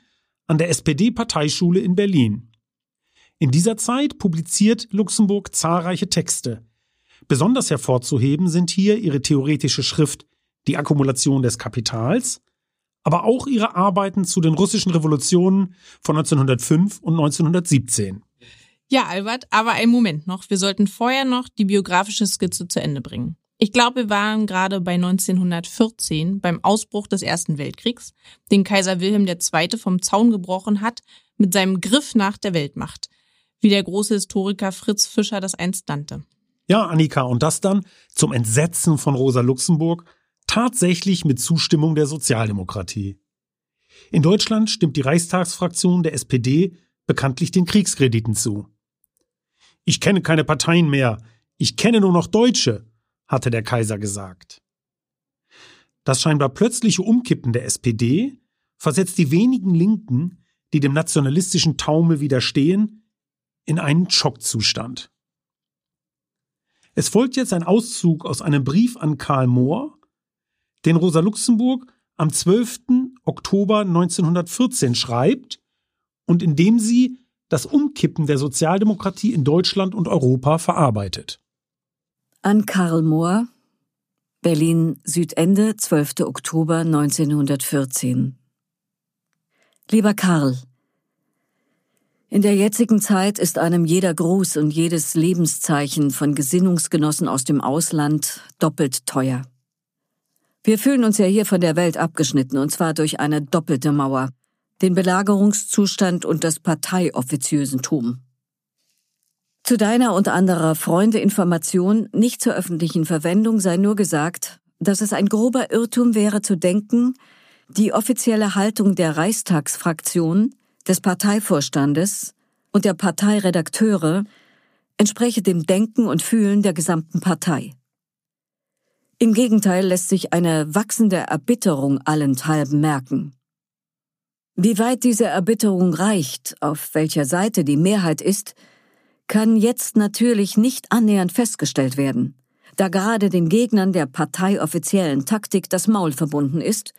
an der SPD-Parteischule in Berlin. In dieser Zeit publiziert Luxemburg zahlreiche Texte. Besonders hervorzuheben sind hier ihre theoretische Schrift Die Akkumulation des Kapitals, aber auch ihre Arbeiten zu den russischen Revolutionen von 1905 und 1917. Ja, Albert, aber einen Moment noch. Wir sollten vorher noch die biografische Skizze zu Ende bringen. Ich glaube, wir waren gerade bei 1914 beim Ausbruch des Ersten Weltkriegs, den Kaiser Wilhelm II. vom Zaun gebrochen hat mit seinem Griff nach der Weltmacht, wie der große Historiker Fritz Fischer das einst nannte. Ja, Annika, und das dann zum Entsetzen von Rosa Luxemburg tatsächlich mit Zustimmung der Sozialdemokratie. In Deutschland stimmt die Reichstagsfraktion der SPD bekanntlich den Kriegskrediten zu. Ich kenne keine Parteien mehr, ich kenne nur noch Deutsche, hatte der Kaiser gesagt. Das scheinbar plötzliche Umkippen der SPD versetzt die wenigen Linken, die dem nationalistischen Taumel widerstehen, in einen Schockzustand. Es folgt jetzt ein Auszug aus einem Brief an Karl Mohr, den Rosa Luxemburg am 12. Oktober 1914 schreibt und in dem sie das Umkippen der Sozialdemokratie in Deutschland und Europa verarbeitet. An Karl Mohr, Berlin Südende, 12. Oktober 1914. Lieber Karl, in der jetzigen Zeit ist einem jeder Gruß und jedes Lebenszeichen von Gesinnungsgenossen aus dem Ausland doppelt teuer. Wir fühlen uns ja hier von der Welt abgeschnitten, und zwar durch eine doppelte Mauer, den Belagerungszustand und das Parteioffiziösentum. Zu deiner und anderer Freunde Information nicht zur öffentlichen Verwendung sei nur gesagt, dass es ein grober Irrtum wäre zu denken, die offizielle Haltung der Reichstagsfraktion, des Parteivorstandes und der Parteiredakteure entspreche dem Denken und Fühlen der gesamten Partei. Im Gegenteil lässt sich eine wachsende Erbitterung allenthalben merken. Wie weit diese Erbitterung reicht, auf welcher Seite die Mehrheit ist, kann jetzt natürlich nicht annähernd festgestellt werden, da gerade den Gegnern der parteioffiziellen Taktik das Maul verbunden ist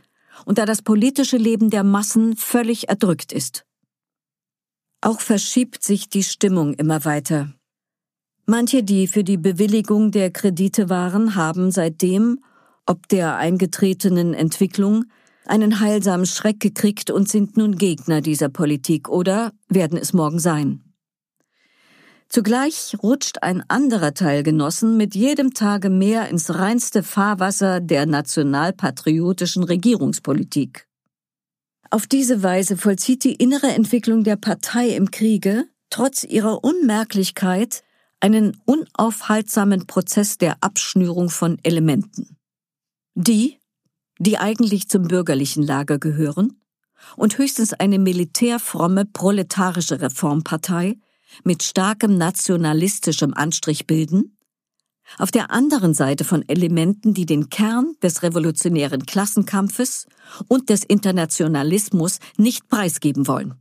und da das politische Leben der Massen völlig erdrückt ist. Auch verschiebt sich die Stimmung immer weiter. Manche, die für die Bewilligung der Kredite waren, haben seitdem, ob der eingetretenen Entwicklung, einen heilsamen Schreck gekriegt und sind nun Gegner dieser Politik oder werden es morgen sein. Zugleich rutscht ein anderer Teil Genossen mit jedem Tage mehr ins reinste Fahrwasser der nationalpatriotischen Regierungspolitik. Auf diese Weise vollzieht die innere Entwicklung der Partei im Kriege, trotz ihrer Unmerklichkeit, einen unaufhaltsamen Prozess der Abschnürung von Elementen. Die, die eigentlich zum bürgerlichen Lager gehören und höchstens eine militärfromme proletarische Reformpartei, mit starkem nationalistischem Anstrich bilden, auf der anderen Seite von Elementen, die den Kern des revolutionären Klassenkampfes und des Internationalismus nicht preisgeben wollen.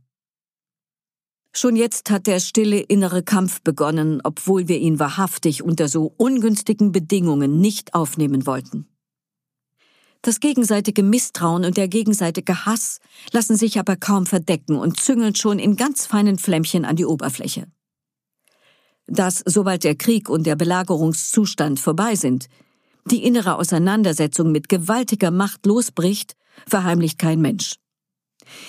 Schon jetzt hat der stille innere Kampf begonnen, obwohl wir ihn wahrhaftig unter so ungünstigen Bedingungen nicht aufnehmen wollten. Das gegenseitige Misstrauen und der gegenseitige Hass lassen sich aber kaum verdecken und züngeln schon in ganz feinen Flämmchen an die Oberfläche. Dass, sobald der Krieg und der Belagerungszustand vorbei sind, die innere Auseinandersetzung mit gewaltiger Macht losbricht, verheimlicht kein Mensch.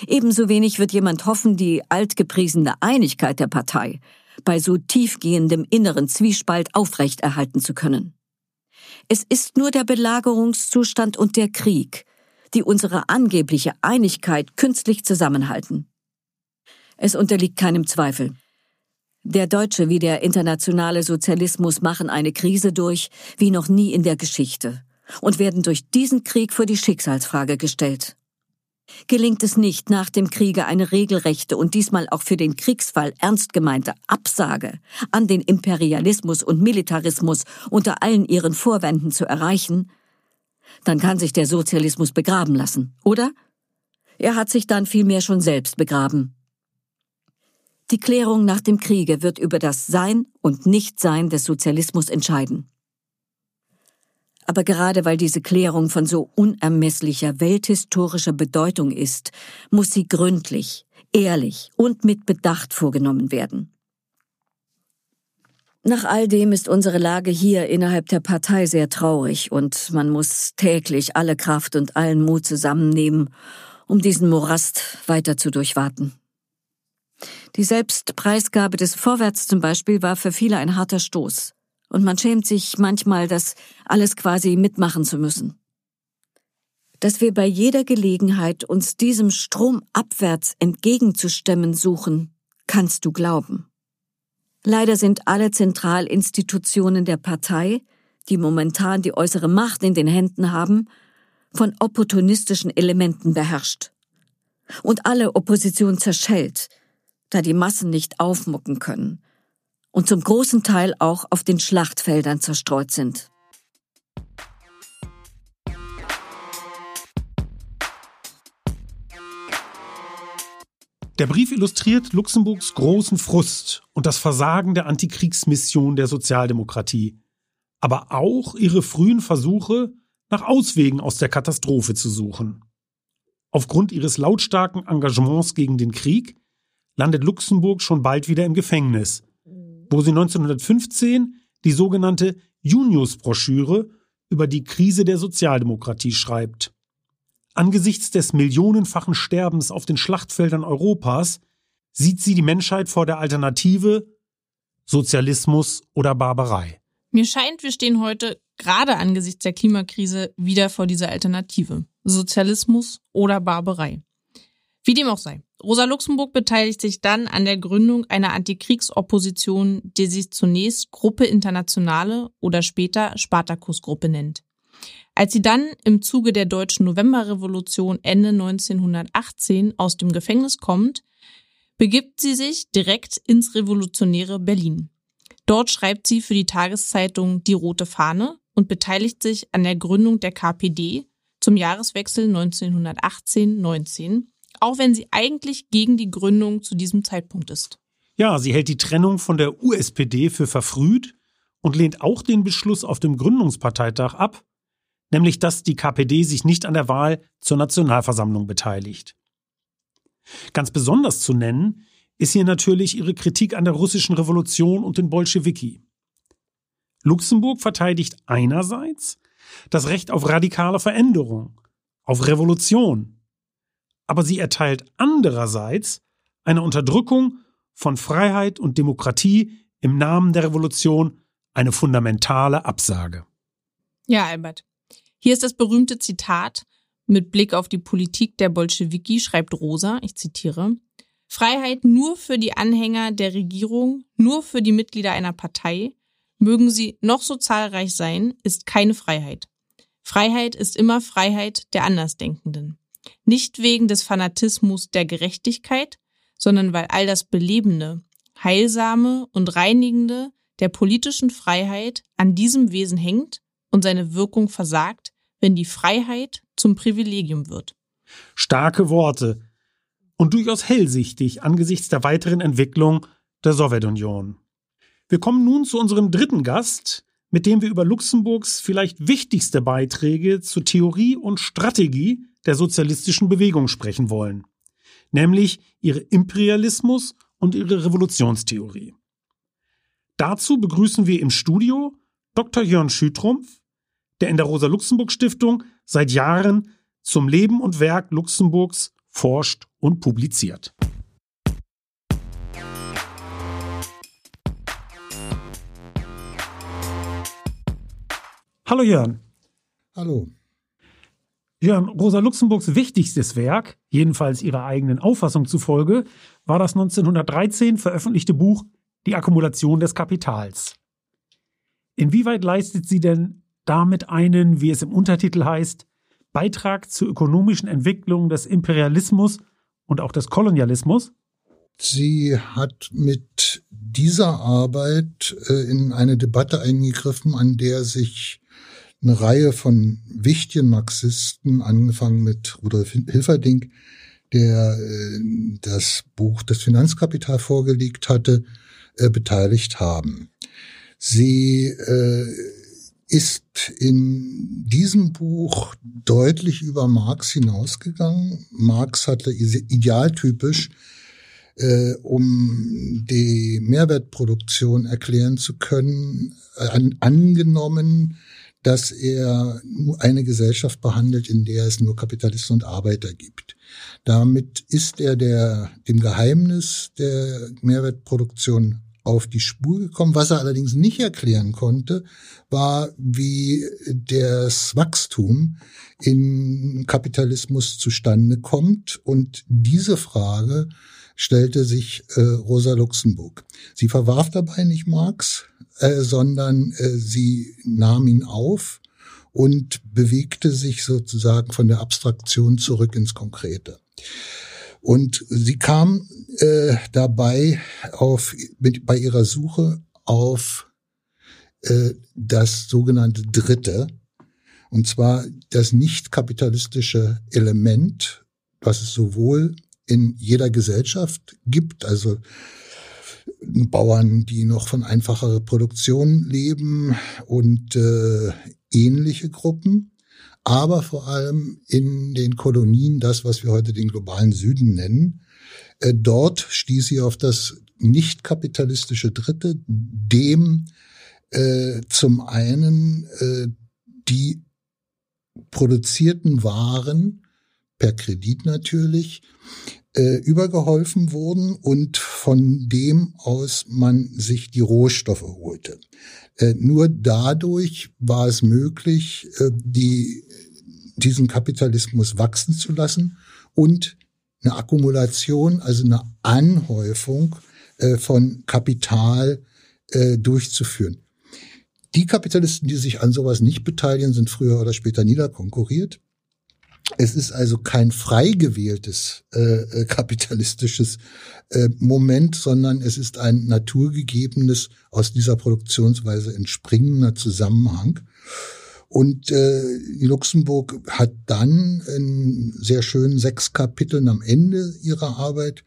Ebenso wenig wird jemand hoffen, die altgepriesene Einigkeit der Partei bei so tiefgehendem inneren Zwiespalt aufrechterhalten zu können. Es ist nur der Belagerungszustand und der Krieg, die unsere angebliche Einigkeit künstlich zusammenhalten. Es unterliegt keinem Zweifel. Der deutsche wie der internationale Sozialismus machen eine Krise durch wie noch nie in der Geschichte und werden durch diesen Krieg vor die Schicksalsfrage gestellt. Gelingt es nicht, nach dem Kriege eine regelrechte und diesmal auch für den Kriegsfall ernst gemeinte Absage an den Imperialismus und Militarismus unter allen ihren Vorwänden zu erreichen, dann kann sich der Sozialismus begraben lassen, oder? Er hat sich dann vielmehr schon selbst begraben. Die Klärung nach dem Kriege wird über das Sein und Nichtsein des Sozialismus entscheiden. Aber gerade weil diese Klärung von so unermesslicher welthistorischer Bedeutung ist, muss sie gründlich, ehrlich und mit Bedacht vorgenommen werden. Nach all dem ist unsere Lage hier innerhalb der Partei sehr traurig und man muss täglich alle Kraft und allen Mut zusammennehmen, um diesen Morast weiter zu durchwaten. Die Selbstpreisgabe des Vorwärts zum Beispiel war für viele ein harter Stoß und man schämt sich manchmal, das alles quasi mitmachen zu müssen. Dass wir bei jeder Gelegenheit uns diesem Strom abwärts entgegenzustemmen suchen, kannst du glauben. Leider sind alle Zentralinstitutionen der Partei, die momentan die äußere Macht in den Händen haben, von opportunistischen Elementen beherrscht. Und alle Opposition zerschellt, da die Massen nicht aufmucken können und zum großen Teil auch auf den Schlachtfeldern zerstreut sind. Der Brief illustriert Luxemburgs großen Frust und das Versagen der Antikriegsmission der Sozialdemokratie, aber auch ihre frühen Versuche, nach Auswegen aus der Katastrophe zu suchen. Aufgrund ihres lautstarken Engagements gegen den Krieg landet Luxemburg schon bald wieder im Gefängnis, wo sie 1915 die sogenannte Junius-Broschüre über die Krise der Sozialdemokratie schreibt. Angesichts des millionenfachen Sterbens auf den Schlachtfeldern Europas sieht sie die Menschheit vor der Alternative Sozialismus oder Barbarei. Mir scheint, wir stehen heute gerade angesichts der Klimakrise wieder vor dieser Alternative. Sozialismus oder Barbarei. Wie dem auch sei. Rosa Luxemburg beteiligt sich dann an der Gründung einer Antikriegsopposition, die sich zunächst Gruppe Internationale oder später Spartakusgruppe nennt. Als sie dann im Zuge der deutschen Novemberrevolution Ende 1918 aus dem Gefängnis kommt, begibt sie sich direkt ins revolutionäre Berlin. Dort schreibt sie für die Tageszeitung Die Rote Fahne und beteiligt sich an der Gründung der KPD zum Jahreswechsel 1918-19 auch wenn sie eigentlich gegen die Gründung zu diesem Zeitpunkt ist. Ja, sie hält die Trennung von der USPD für verfrüht und lehnt auch den Beschluss auf dem Gründungsparteitag ab, nämlich dass die KPD sich nicht an der Wahl zur Nationalversammlung beteiligt. Ganz besonders zu nennen ist hier natürlich ihre Kritik an der russischen Revolution und den Bolschewiki. Luxemburg verteidigt einerseits das Recht auf radikale Veränderung, auf Revolution, aber sie erteilt andererseits eine Unterdrückung von Freiheit und Demokratie im Namen der Revolution eine fundamentale Absage. Ja, Albert. Hier ist das berühmte Zitat mit Blick auf die Politik der Bolschewiki, schreibt Rosa, ich zitiere, Freiheit nur für die Anhänger der Regierung, nur für die Mitglieder einer Partei, mögen sie noch so zahlreich sein, ist keine Freiheit. Freiheit ist immer Freiheit der Andersdenkenden. Nicht wegen des Fanatismus der Gerechtigkeit, sondern weil all das Belebende, Heilsame und Reinigende der politischen Freiheit an diesem Wesen hängt und seine Wirkung versagt, wenn die Freiheit zum Privilegium wird. Starke Worte und durchaus hellsichtig angesichts der weiteren Entwicklung der Sowjetunion. Wir kommen nun zu unserem dritten Gast, mit dem wir über Luxemburgs vielleicht wichtigste Beiträge zur Theorie und Strategie der sozialistischen Bewegung sprechen wollen, nämlich ihre Imperialismus und ihre Revolutionstheorie. Dazu begrüßen wir im Studio Dr. Jörn Schütrumpf, der in der Rosa-Luxemburg-Stiftung seit Jahren zum Leben und Werk Luxemburgs forscht und publiziert. Hallo Jörn. Hallo. Ja, Rosa Luxemburgs wichtigstes Werk, jedenfalls ihrer eigenen Auffassung zufolge, war das 1913 veröffentlichte Buch Die Akkumulation des Kapitals. Inwieweit leistet sie denn damit einen, wie es im Untertitel heißt, Beitrag zur ökonomischen Entwicklung des Imperialismus und auch des Kolonialismus? Sie hat mit dieser Arbeit äh, in eine Debatte eingegriffen, an der sich eine Reihe von wichtigen Marxisten, angefangen mit Rudolf Hilferding, der äh, das Buch Das Finanzkapital vorgelegt hatte, äh, beteiligt haben. Sie äh, ist in diesem Buch deutlich über Marx hinausgegangen. Marx hatte idealtypisch, um die Mehrwertproduktion erklären zu können, an, angenommen, dass er eine Gesellschaft behandelt, in der es nur Kapitalisten und Arbeiter gibt. Damit ist er der, dem Geheimnis der Mehrwertproduktion auf die Spur gekommen. Was er allerdings nicht erklären konnte, war, wie das Wachstum in Kapitalismus zustande kommt. Und diese Frage stellte sich äh, Rosa Luxemburg. Sie verwarf dabei nicht Marx, äh, sondern äh, sie nahm ihn auf und bewegte sich sozusagen von der Abstraktion zurück ins Konkrete. Und sie kam äh, dabei auf mit, bei ihrer Suche auf äh, das sogenannte Dritte, und zwar das nicht kapitalistische Element, was es sowohl in jeder Gesellschaft gibt, also Bauern, die noch von einfacherer Produktion leben und äh, ähnliche Gruppen, aber vor allem in den Kolonien, das, was wir heute den globalen Süden nennen. Äh, dort stieß sie auf das nicht kapitalistische Dritte, dem äh, zum einen äh, die produzierten Waren per Kredit natürlich äh, übergeholfen wurden und von dem aus man sich die Rohstoffe holte. Äh, nur dadurch war es möglich, äh, die, diesen Kapitalismus wachsen zu lassen und eine Akkumulation, also eine Anhäufung äh, von Kapital äh, durchzuführen. Die Kapitalisten, die sich an sowas nicht beteiligen, sind früher oder später niederkonkurriert. Es ist also kein frei gewähltes äh, äh, kapitalistisches äh, Moment, sondern es ist ein naturgegebenes, aus dieser Produktionsweise entspringender Zusammenhang. Und äh, Luxemburg hat dann in sehr schönen sechs Kapiteln am Ende ihrer Arbeit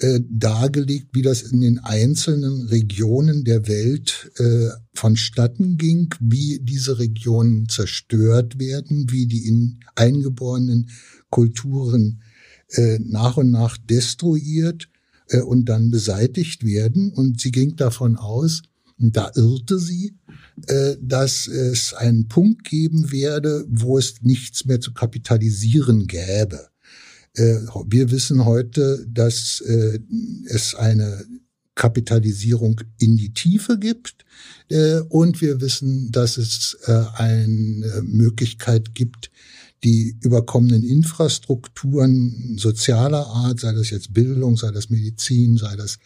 äh, dargelegt, wie das in den einzelnen Regionen der Welt äh, vonstatten ging, wie diese Regionen zerstört werden, wie die in eingeborenen Kulturen äh, nach und nach destruiert äh, und dann beseitigt werden. Und sie ging davon aus, und da irrte sie, äh, dass es einen Punkt geben werde, wo es nichts mehr zu kapitalisieren gäbe. Äh, wir wissen heute, dass äh, es eine Kapitalisierung in die Tiefe gibt. Äh, und wir wissen, dass es eine Möglichkeit gibt, die überkommenen Infrastrukturen sozialer Art, sei das jetzt Bildung, sei das Medizin, sei das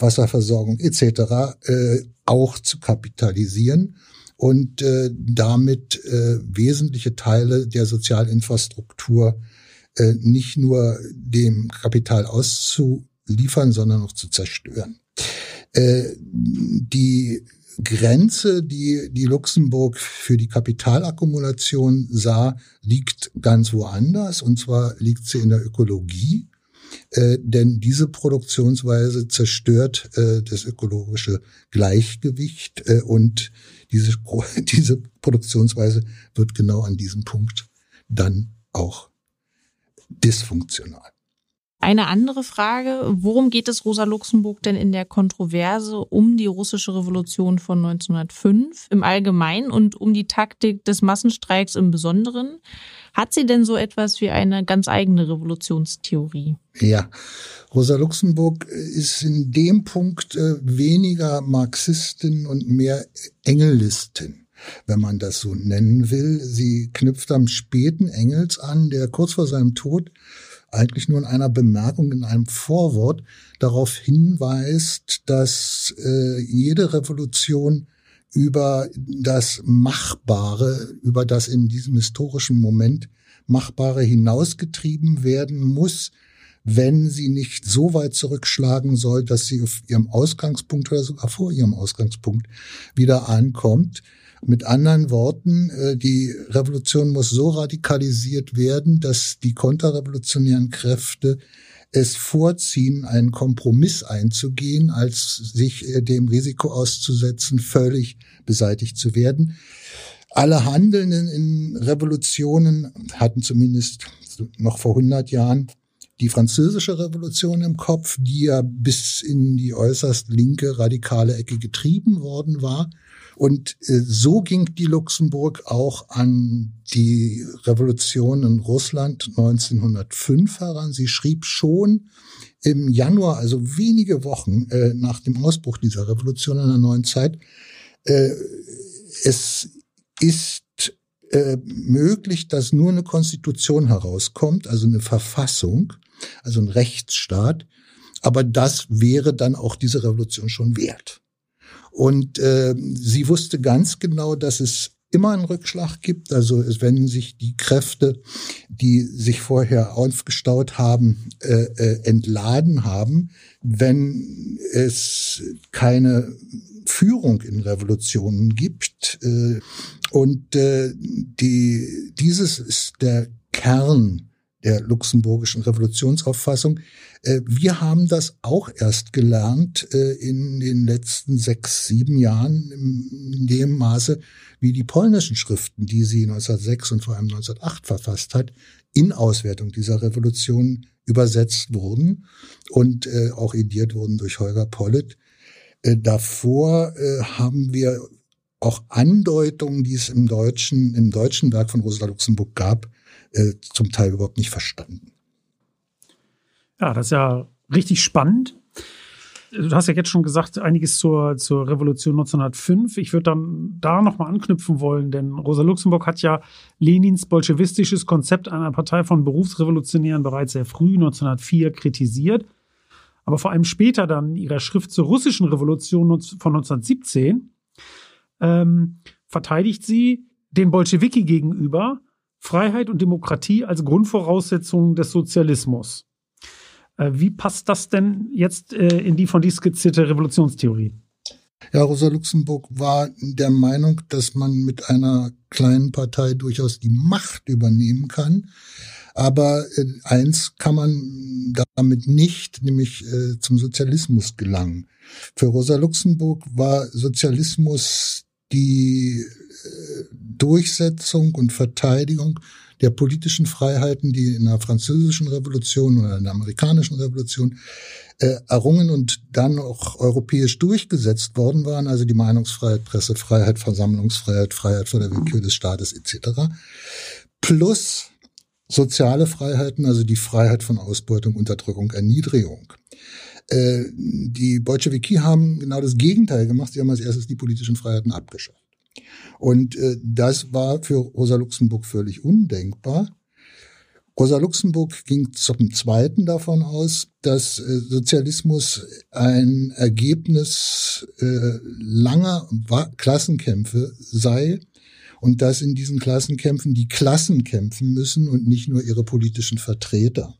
Wasserversorgung etc., auch zu kapitalisieren und äh, damit äh, wesentliche Teile der Sozialinfrastruktur äh, nicht nur dem Kapital auszuliefern, sondern auch zu zerstören. Äh, die Grenze, die, die Luxemburg für die Kapitalakkumulation sah, liegt ganz woanders. Und zwar liegt sie in der Ökologie. Äh, denn diese Produktionsweise zerstört das ökologische Gleichgewicht und diese, diese Produktionsweise wird genau an diesem Punkt dann auch dysfunktional. Eine andere Frage, worum geht es Rosa Luxemburg denn in der Kontroverse um die russische Revolution von 1905 im Allgemeinen und um die Taktik des Massenstreiks im Besonderen? Hat sie denn so etwas wie eine ganz eigene Revolutionstheorie? Ja, Rosa Luxemburg ist in dem Punkt äh, weniger Marxistin und mehr Engelistin wenn man das so nennen will. Sie knüpft am späten Engels an, der kurz vor seinem Tod eigentlich nur in einer Bemerkung, in einem Vorwort darauf hinweist, dass äh, jede Revolution über das Machbare, über das in diesem historischen Moment Machbare hinausgetrieben werden muss, wenn sie nicht so weit zurückschlagen soll, dass sie auf ihrem Ausgangspunkt oder sogar vor ihrem Ausgangspunkt wieder ankommt. Mit anderen Worten, äh, die Revolution muss so radikalisiert werden, dass die konterrevolutionären Kräfte es vorziehen, einen Kompromiss einzugehen, als sich äh, dem Risiko auszusetzen, völlig beseitigt zu werden. Alle Handelnden in Revolutionen hatten zumindest noch vor 100 Jahren die französische Revolution im Kopf, die ja bis in die äußerst linke radikale Ecke getrieben worden war. Und äh, so ging die Luxemburg auch an die Revolution in Russland 1905 heran. Sie schrieb schon im Januar, also wenige Wochen äh, nach dem Ausbruch dieser Revolution in der neuen Zeit, äh, es ist möglich, dass nur eine Konstitution herauskommt, also eine Verfassung, also ein Rechtsstaat. Aber das wäre dann auch diese Revolution schon wert. Und äh, sie wusste ganz genau, dass es immer einen Rückschlag gibt. Also wenn sich die Kräfte, die sich vorher aufgestaut haben, äh, äh, entladen haben, wenn es keine Führung in Revolutionen gibt. Äh, und äh, die, dieses ist der Kern der luxemburgischen Revolutionsauffassung. Äh, wir haben das auch erst gelernt äh, in den letzten sechs, sieben Jahren in dem Maße, wie die polnischen Schriften, die sie 1906 und vor allem 1908 verfasst hat, in Auswertung dieser Revolution übersetzt wurden und äh, auch ediert wurden durch Holger Pollitt. Davor haben wir auch Andeutungen, die es im deutschen, im deutschen Werk von Rosa Luxemburg gab, äh, zum Teil überhaupt nicht verstanden. Ja, das ist ja richtig spannend. Du hast ja jetzt schon gesagt, einiges zur, zur Revolution 1905. Ich würde dann da nochmal anknüpfen wollen, denn Rosa Luxemburg hat ja Lenins bolschewistisches Konzept einer Partei von Berufsrevolutionären bereits sehr früh, 1904, kritisiert. Aber vor allem später dann in ihrer Schrift zur russischen Revolution von 1917 ähm, verteidigt sie den Bolschewiki gegenüber Freiheit und Demokratie als Grundvoraussetzung des Sozialismus. Äh, wie passt das denn jetzt äh, in die von dir skizzierte Revolutionstheorie? Ja, Rosa Luxemburg war der Meinung, dass man mit einer kleinen Partei durchaus die Macht übernehmen kann. Aber äh, eins kann man damit nicht, nämlich zum Sozialismus gelangen. Für Rosa Luxemburg war Sozialismus die Durchsetzung und Verteidigung der politischen Freiheiten, die in der französischen Revolution oder in der amerikanischen Revolution äh, errungen und dann auch europäisch durchgesetzt worden waren, also die Meinungsfreiheit, Pressefreiheit, Versammlungsfreiheit, Freiheit vor der Willkür des Staates etc. Plus soziale Freiheiten, also die Freiheit von Ausbeutung, Unterdrückung, Erniedrigung. Äh, die Bolschewiki haben genau das Gegenteil gemacht. Sie haben als erstes die politischen Freiheiten abgeschafft. Und äh, das war für Rosa Luxemburg völlig undenkbar. Rosa Luxemburg ging zum Zweiten davon aus, dass äh, Sozialismus ein Ergebnis äh, langer Klassenkämpfe sei und dass in diesen Klassenkämpfen die Klassen kämpfen müssen und nicht nur ihre politischen Vertreter.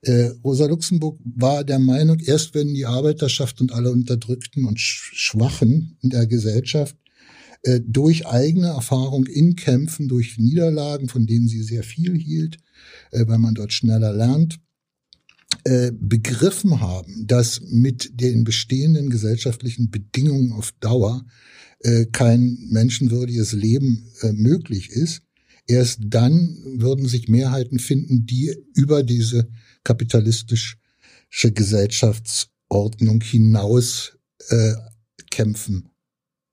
Äh, Rosa Luxemburg war der Meinung, erst wenn die Arbeiterschaft und alle Unterdrückten und Schwachen in der Gesellschaft äh, durch eigene Erfahrung in Kämpfen, durch Niederlagen, von denen sie sehr viel hielt, äh, weil man dort schneller lernt, äh, begriffen haben, dass mit den bestehenden gesellschaftlichen Bedingungen auf Dauer äh, kein menschenwürdiges Leben äh, möglich ist, erst dann würden sich Mehrheiten finden, die über diese kapitalistische Gesellschaftsordnung hinaus äh, kämpfen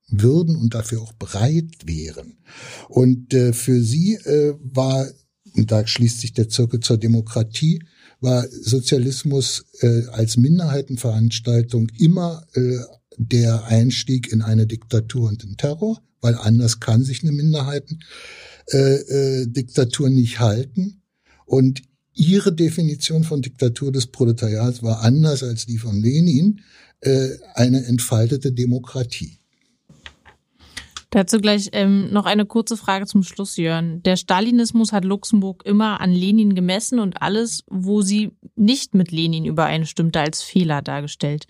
würden und dafür auch bereit wären. Und äh, für sie äh, war, und da schließt sich der Zirkel zur Demokratie, war Sozialismus äh, als Minderheitenveranstaltung immer äh, der Einstieg in eine Diktatur und den Terror, weil anders kann sich eine Minderheitendiktatur äh, äh, nicht halten. Und ihre Definition von Diktatur des Proletariats war anders als die von Lenin, äh, eine entfaltete Demokratie. Dazu gleich ähm, noch eine kurze Frage zum Schluss, Jörn. Der Stalinismus hat Luxemburg immer an Lenin gemessen und alles, wo sie nicht mit Lenin übereinstimmte, als Fehler dargestellt.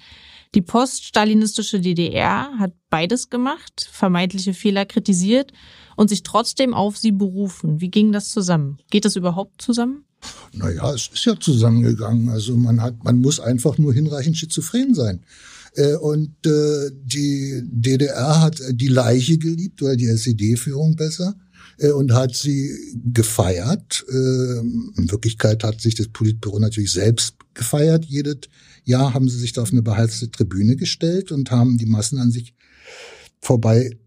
Die poststalinistische DDR hat beides gemacht, vermeintliche Fehler kritisiert und sich trotzdem auf sie berufen. Wie ging das zusammen? Geht das überhaupt zusammen? Naja, es ist ja zusammengegangen. Also man hat, man muss einfach nur hinreichend schizophren sein. Äh, und äh, die DDR hat die Leiche geliebt, oder die SED-Führung besser, äh, und hat sie gefeiert. In Wirklichkeit hat sich das Politbüro natürlich selbst gefeiert. Jedes Jahr haben sie sich da auf eine beheizte Tribüne gestellt und haben die Massen an sich vorbei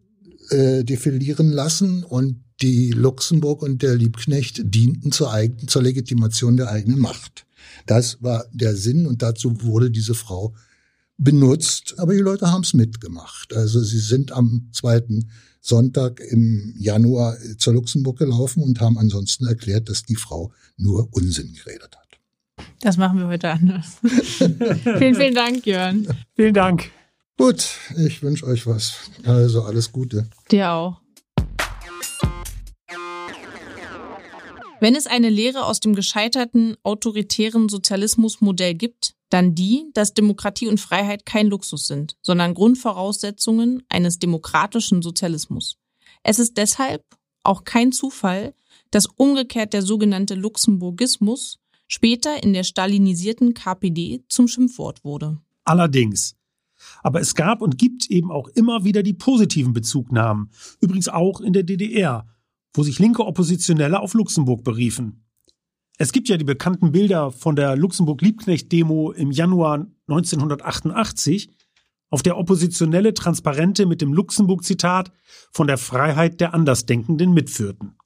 defilieren lassen und die Luxemburg und der Liebknecht dienten zur, eigenen, zur Legitimation der eigenen Macht. Das war der Sinn und dazu wurde diese Frau benutzt, aber die Leute haben es mitgemacht. Also sie sind am zweiten Sonntag im Januar zur Luxemburg gelaufen und haben ansonsten erklärt, dass die Frau nur Unsinn geredet hat. Das machen wir heute anders. vielen, vielen Dank, Jörn. Vielen Dank. Gut, ich wünsche euch was. Also alles Gute. Dir auch. Wenn es eine Lehre aus dem gescheiterten autoritären Sozialismusmodell gibt, dann die, dass Demokratie und Freiheit kein Luxus sind, sondern Grundvoraussetzungen eines demokratischen Sozialismus. Es ist deshalb auch kein Zufall, dass umgekehrt der sogenannte Luxemburgismus später in der stalinisierten KPD zum Schimpfwort wurde. Allerdings. Aber es gab und gibt eben auch immer wieder die positiven Bezugnahmen, übrigens auch in der DDR, wo sich linke Oppositionelle auf Luxemburg beriefen. Es gibt ja die bekannten Bilder von der Luxemburg-Liebknecht-Demo im Januar 1988, auf der Oppositionelle Transparente mit dem Luxemburg-Zitat von der Freiheit der Andersdenkenden mitführten.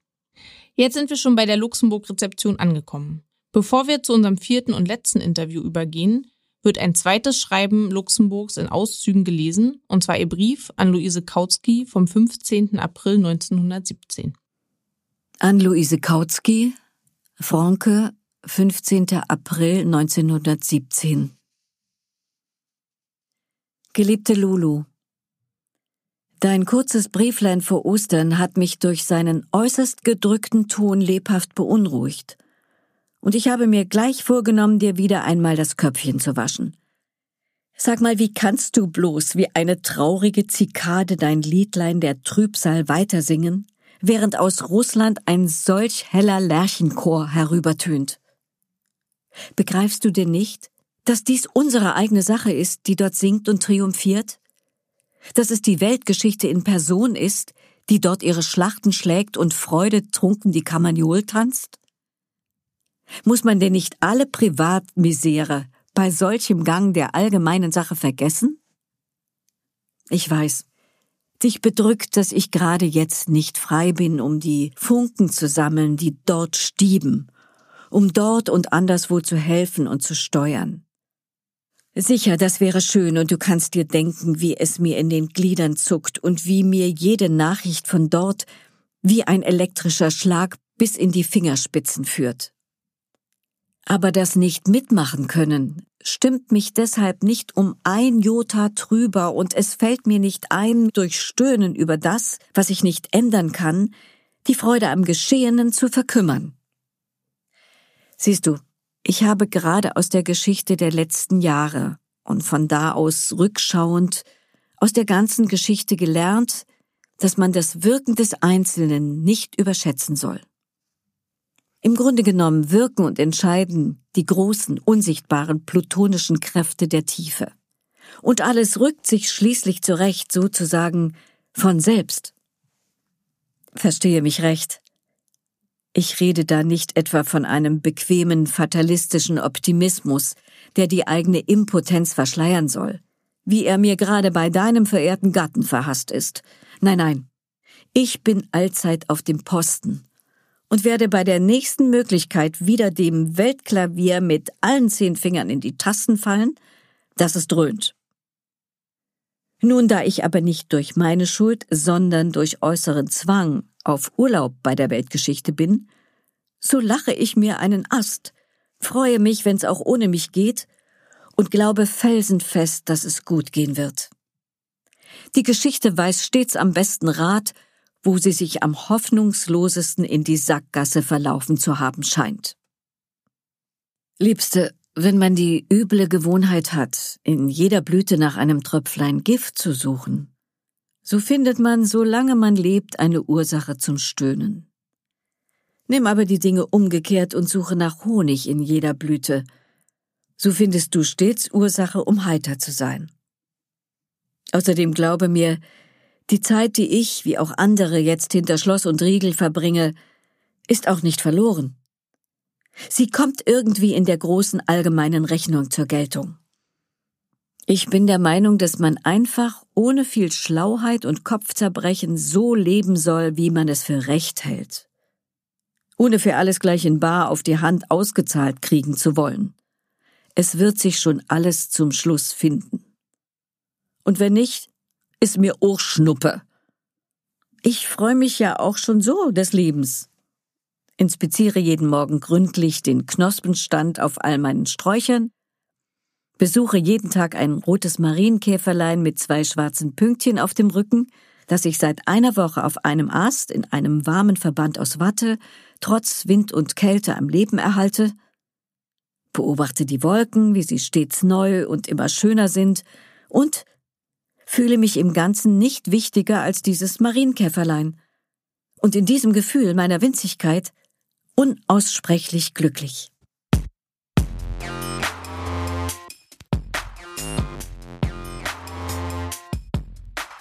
Jetzt sind wir schon bei der Luxemburg-Rezeption angekommen. Bevor wir zu unserem vierten und letzten Interview übergehen, wird ein zweites Schreiben Luxemburgs in Auszügen gelesen, und zwar ihr Brief an Luise Kautsky vom 15. April 1917. An Luise Kautsky, Franke, 15. April 1917 Geliebte Lulu, Dein kurzes Brieflein vor Ostern hat mich durch seinen äußerst gedrückten Ton lebhaft beunruhigt. Und ich habe mir gleich vorgenommen, dir wieder einmal das Köpfchen zu waschen. Sag mal, wie kannst du bloß wie eine traurige Zikade dein Liedlein der Trübsal weitersingen? Während aus Russland ein solch heller Lerchenchor herübertönt. Begreifst du denn nicht, dass dies unsere eigene Sache ist, die dort singt und triumphiert? Dass es die Weltgeschichte in Person ist, die dort ihre Schlachten schlägt und Freude trunken die Kamaniol tanzt? Muss man denn nicht alle Privatmisere bei solchem Gang der allgemeinen Sache vergessen? Ich weiß, Dich bedrückt, dass ich gerade jetzt nicht frei bin, um die Funken zu sammeln, die dort stieben, um dort und anderswo zu helfen und zu steuern. Sicher, das wäre schön, und du kannst dir denken, wie es mir in den Gliedern zuckt und wie mir jede Nachricht von dort wie ein elektrischer Schlag bis in die Fingerspitzen führt. Aber das nicht mitmachen können, stimmt mich deshalb nicht um ein Jota trüber und es fällt mir nicht ein, durch Stöhnen über das, was ich nicht ändern kann, die Freude am Geschehenen zu verkümmern. Siehst du, ich habe gerade aus der Geschichte der letzten Jahre und von da aus rückschauend aus der ganzen Geschichte gelernt, dass man das Wirken des Einzelnen nicht überschätzen soll. Im Grunde genommen wirken und entscheiden die großen, unsichtbaren plutonischen Kräfte der Tiefe. Und alles rückt sich schließlich zurecht, sozusagen von selbst. Verstehe mich recht. Ich rede da nicht etwa von einem bequemen, fatalistischen Optimismus, der die eigene Impotenz verschleiern soll, wie er mir gerade bei deinem verehrten Gatten verhasst ist. Nein, nein. Ich bin allzeit auf dem Posten und werde bei der nächsten Möglichkeit wieder dem Weltklavier mit allen zehn Fingern in die Tasten fallen, dass es dröhnt. Nun, da ich aber nicht durch meine Schuld, sondern durch äußeren Zwang auf Urlaub bei der Weltgeschichte bin, so lache ich mir einen Ast, freue mich, wenn's auch ohne mich geht, und glaube felsenfest, dass es gut gehen wird. Die Geschichte weiß stets am besten Rat, wo sie sich am hoffnungslosesten in die Sackgasse verlaufen zu haben scheint. Liebste, wenn man die üble Gewohnheit hat, in jeder Blüte nach einem Tröpflein Gift zu suchen, so findet man, solange man lebt, eine Ursache zum Stöhnen. Nimm aber die Dinge umgekehrt und suche nach Honig in jeder Blüte, so findest du stets Ursache, um heiter zu sein. Außerdem glaube mir, die Zeit, die ich, wie auch andere, jetzt hinter Schloss und Riegel verbringe, ist auch nicht verloren. Sie kommt irgendwie in der großen allgemeinen Rechnung zur Geltung. Ich bin der Meinung, dass man einfach ohne viel Schlauheit und Kopfzerbrechen so leben soll, wie man es für recht hält. Ohne für alles gleich in Bar auf die Hand ausgezahlt kriegen zu wollen. Es wird sich schon alles zum Schluss finden. Und wenn nicht, ist mir auch Schnuppe. Ich freue mich ja auch schon so des Lebens. Inspiziere jeden Morgen gründlich den Knospenstand auf all meinen Sträuchern, besuche jeden Tag ein rotes Marienkäferlein mit zwei schwarzen Pünktchen auf dem Rücken, das ich seit einer Woche auf einem Ast in einem warmen Verband aus Watte trotz Wind und Kälte am Leben erhalte, beobachte die Wolken, wie sie stets neu und immer schöner sind, und fühle mich im Ganzen nicht wichtiger als dieses Marienkäferlein. Und in diesem Gefühl meiner Winzigkeit unaussprechlich glücklich.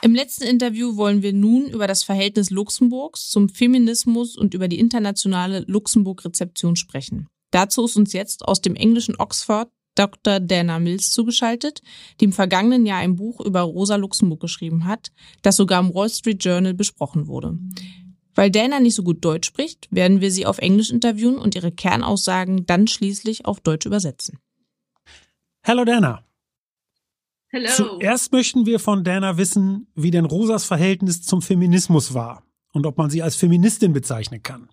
Im letzten Interview wollen wir nun über das Verhältnis Luxemburgs zum Feminismus und über die internationale Luxemburg-Rezeption sprechen. Dazu ist uns jetzt aus dem englischen Oxford Dr. Dana Mills zugeschaltet, die im vergangenen Jahr ein Buch über Rosa Luxemburg geschrieben hat, das sogar im Wall Street Journal besprochen wurde. Weil Dana nicht so gut Deutsch spricht, werden wir sie auf Englisch interviewen und ihre Kernaussagen dann schließlich auf Deutsch übersetzen. Hallo Dana. Hello. Zuerst möchten wir von Dana wissen, wie denn Rosas Verhältnis zum Feminismus war und ob man sie als Feministin bezeichnen kann.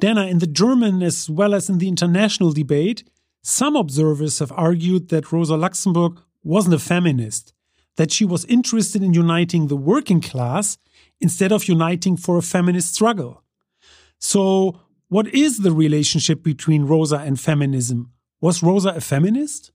Dana, in the German as well as in the international debate, Some observers have argued that Rosa Luxemburg wasn't a feminist, that she was interested in uniting the working class instead of uniting for a feminist struggle. So, what is the relationship between Rosa and feminism? Was Rosa a feminist?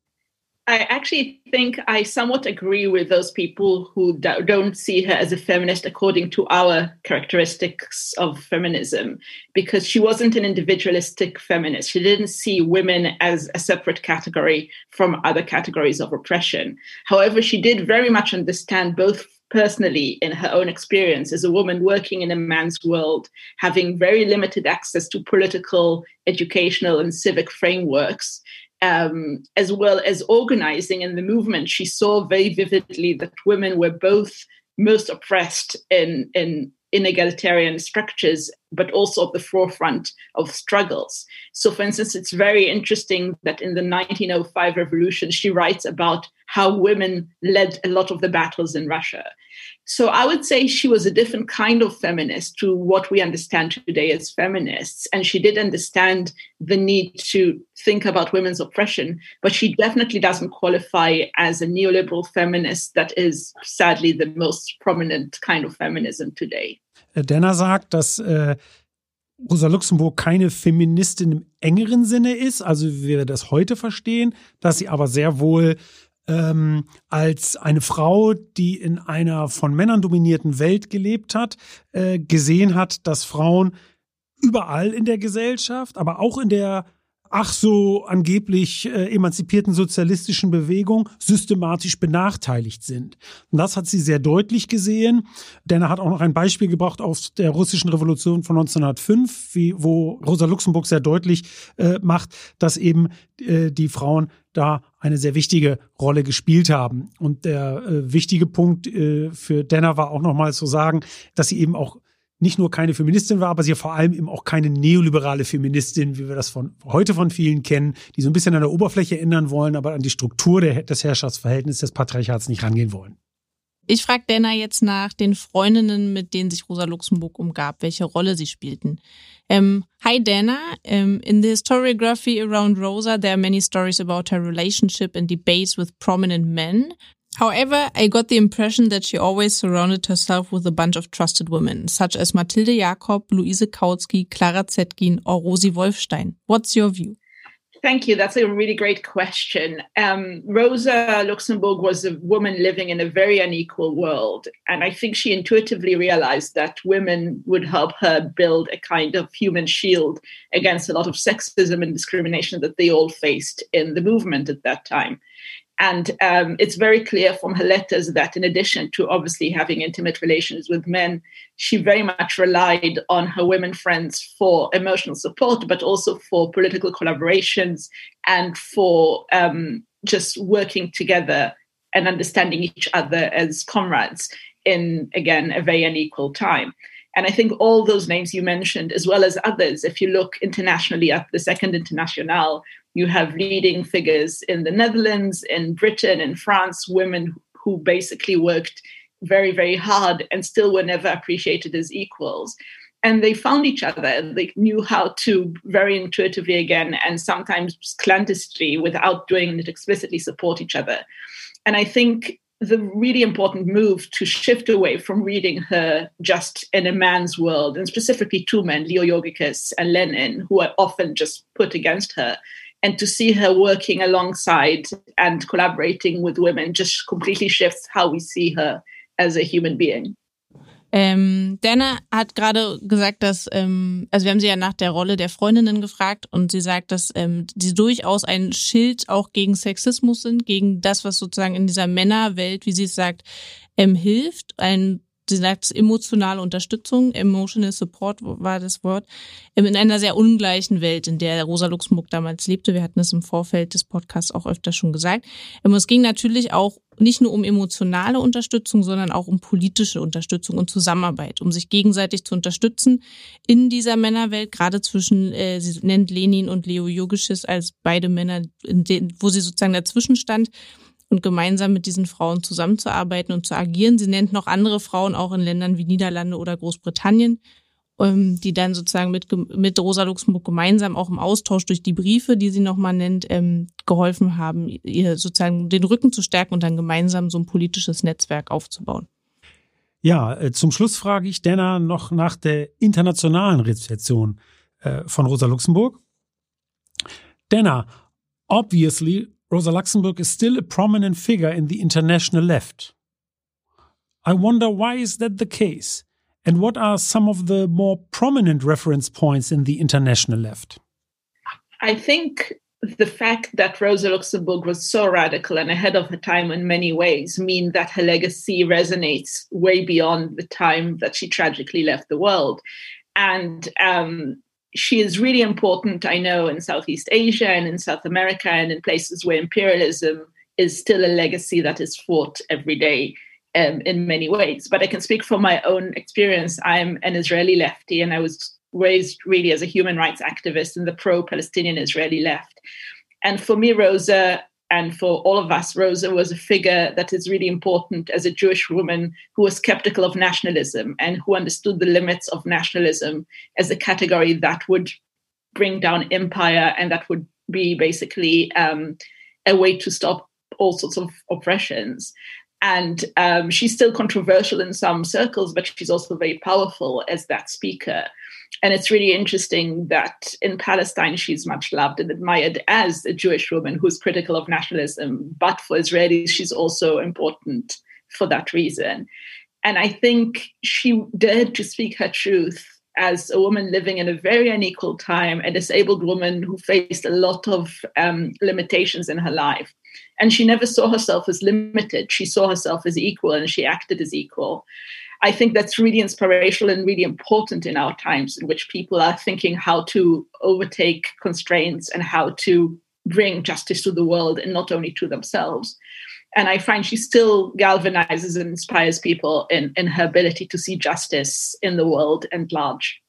I actually think I somewhat agree with those people who don't see her as a feminist according to our characteristics of feminism, because she wasn't an individualistic feminist. She didn't see women as a separate category from other categories of oppression. However, she did very much understand both personally in her own experience as a woman working in a man's world, having very limited access to political, educational, and civic frameworks um, as well as organizing in the movement, she saw very vividly that women were both most oppressed in, in inegalitarian structures, but also at the forefront of struggles. So, for instance, it's very interesting that in the 1905 revolution, she writes about how women led a lot of the battles in Russia. So I would say she was a different kind of feminist to what we understand today as feminists. And she did understand the need to think about women's oppression, but she definitely doesn't qualify as a neoliberal feminist that is sadly the most prominent kind of feminism today. Äh, Denner sagt, dass äh, Rosa Luxemburg keine Feministin im engeren Sinne ist, also wie wir das heute verstehen, dass sie aber sehr wohl ähm, als eine Frau, die in einer von Männern dominierten Welt gelebt hat, äh, gesehen hat, dass Frauen überall in der Gesellschaft, aber auch in der ach so angeblich äh, emanzipierten sozialistischen Bewegung systematisch benachteiligt sind. Und das hat sie sehr deutlich gesehen, denn er hat auch noch ein Beispiel gebracht aus der russischen Revolution von 1905, wie, wo Rosa Luxemburg sehr deutlich äh, macht, dass eben äh, die Frauen da eine sehr wichtige Rolle gespielt haben. Und der äh, wichtige Punkt äh, für Denner war auch nochmal zu sagen, dass sie eben auch nicht nur keine Feministin war, aber sie vor allem eben auch keine neoliberale Feministin, wie wir das von heute von vielen kennen, die so ein bisschen an der Oberfläche ändern wollen, aber an die Struktur der, des Herrschaftsverhältnisses des Patriarchats nicht rangehen wollen. Ich frage Dana jetzt nach den Freundinnen, mit denen sich Rosa Luxemburg umgab, welche Rolle sie spielten. Um, hi Dana, um, in the historiography around Rosa, there are many stories about her relationship and debates with prominent men. However, I got the impression that she always surrounded herself with a bunch of trusted women, such as Mathilde Jakob, Luise Kautsky, Clara Zetkin, or Rosi Wolfstein. What's your view? Thank you. That's a really great question. Um, Rosa Luxemburg was a woman living in a very unequal world. And I think she intuitively realized that women would help her build a kind of human shield against a lot of sexism and discrimination that they all faced in the movement at that time. And um, it's very clear from her letters that, in addition to obviously having intimate relations with men, she very much relied on her women friends for emotional support, but also for political collaborations and for um, just working together and understanding each other as comrades in, again, a very unequal time. And I think all those names you mentioned, as well as others, if you look internationally at the Second Internationale, you have leading figures in the Netherlands, in Britain, in France, women who basically worked very, very hard and still were never appreciated as equals. And they found each other. They knew how to very intuitively again, and sometimes clandestinely, without doing it explicitly, support each other. And I think the really important move to shift away from reading her just in a man's world, and specifically two men, Leo Yogicus and Lenin, who are often just put against her, and to see her working alongside and collaborating with women just completely shifts how we see her as a human being. Ähm, Dana hat gerade gesagt, dass, ähm, also wir haben sie ja nach der Rolle der Freundinnen gefragt und sie sagt, dass ähm, sie durchaus ein Schild auch gegen Sexismus sind, gegen das, was sozusagen in dieser Männerwelt, wie sie es sagt, ähm, hilft, ein sie sagt emotionale Unterstützung, emotional support war das Wort, ähm, in einer sehr ungleichen Welt, in der Rosa Luxemburg damals lebte. Wir hatten es im Vorfeld des Podcasts auch öfter schon gesagt. Ähm, es ging natürlich auch nicht nur um emotionale Unterstützung, sondern auch um politische Unterstützung und Zusammenarbeit, um sich gegenseitig zu unterstützen in dieser Männerwelt, gerade zwischen, äh, sie nennt Lenin und Leo Yogisches als beide Männer, denen, wo sie sozusagen dazwischen stand und gemeinsam mit diesen Frauen zusammenzuarbeiten und zu agieren. Sie nennt noch andere Frauen auch in Ländern wie Niederlande oder Großbritannien, ähm, die dann sozusagen mit, mit Rosa Luxemburg gemeinsam auch im Austausch durch die Briefe, die sie nochmal nennt, ähm, geholfen haben, ihr sozusagen den Rücken zu stärken und dann gemeinsam so ein politisches Netzwerk aufzubauen. Ja, äh, zum Schluss frage ich Dana noch nach der internationalen Rezeption äh, von Rosa Luxemburg. Dana, obviously Rosa Luxemburg is still a prominent figure in the international left. I wonder why is that the case? And what are some of the more prominent reference points in the international left? I think the fact that Rosa Luxemburg was so radical and ahead of her time in many ways mean that her legacy resonates way beyond the time that she tragically left the world. And um, she is really important, I know, in Southeast Asia and in South America and in places where imperialism is still a legacy that is fought every day um, in many ways. But I can speak from my own experience. I'm an Israeli lefty, and I was raised really as a human rights activist in the pro Palestinian Israeli left. And for me, Rosa and for all of us, Rosa was a figure that is really important as a Jewish woman who was skeptical of nationalism and who understood the limits of nationalism as a category that would bring down empire and that would be basically um, a way to stop all sorts of oppressions. And um, she's still controversial in some circles, but she's also very powerful as that speaker. And it's really interesting that in Palestine, she's much loved and admired as a Jewish woman who's critical of nationalism. But for Israelis, she's also important for that reason. And I think she dared to speak her truth as a woman living in a very unequal time, a disabled woman who faced a lot of um, limitations in her life. And she never saw herself as limited. She saw herself as equal and she acted as equal. I think that's really inspirational and really important in our times in which people are thinking how to overtake constraints and how to bring justice to the world and not only to themselves. And I find she still galvanizes and inspires people in, in her ability to see justice in the world and large.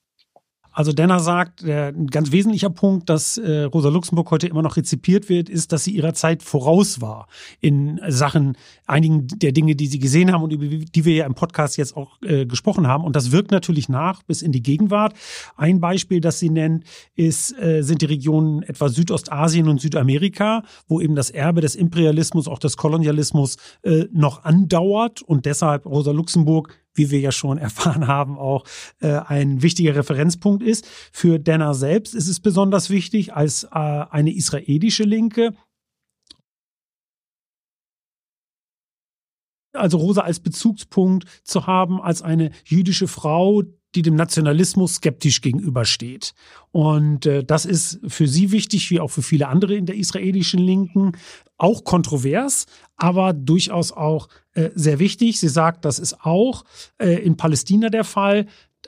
Also Denner sagt, der, ein ganz wesentlicher Punkt, dass äh, Rosa Luxemburg heute immer noch rezipiert wird, ist, dass sie ihrer Zeit voraus war in Sachen einigen der Dinge, die sie gesehen haben und über die wir ja im Podcast jetzt auch äh, gesprochen haben. Und das wirkt natürlich nach bis in die Gegenwart. Ein Beispiel, das sie nennt, ist, äh, sind die Regionen etwa Südostasien und Südamerika, wo eben das Erbe des Imperialismus, auch des Kolonialismus äh, noch andauert und deshalb Rosa Luxemburg wie wir ja schon erfahren haben, auch äh, ein wichtiger Referenzpunkt ist. Für Denner selbst ist es besonders wichtig als äh, eine israelische Linke. Also Rosa als Bezugspunkt zu haben, als eine jüdische Frau, die dem Nationalismus skeptisch gegenübersteht. Und äh, das ist für sie wichtig, wie auch für viele andere in der israelischen Linken, auch kontrovers, aber durchaus auch äh, sehr wichtig. Sie sagt, das ist auch äh, in Palästina der Fall.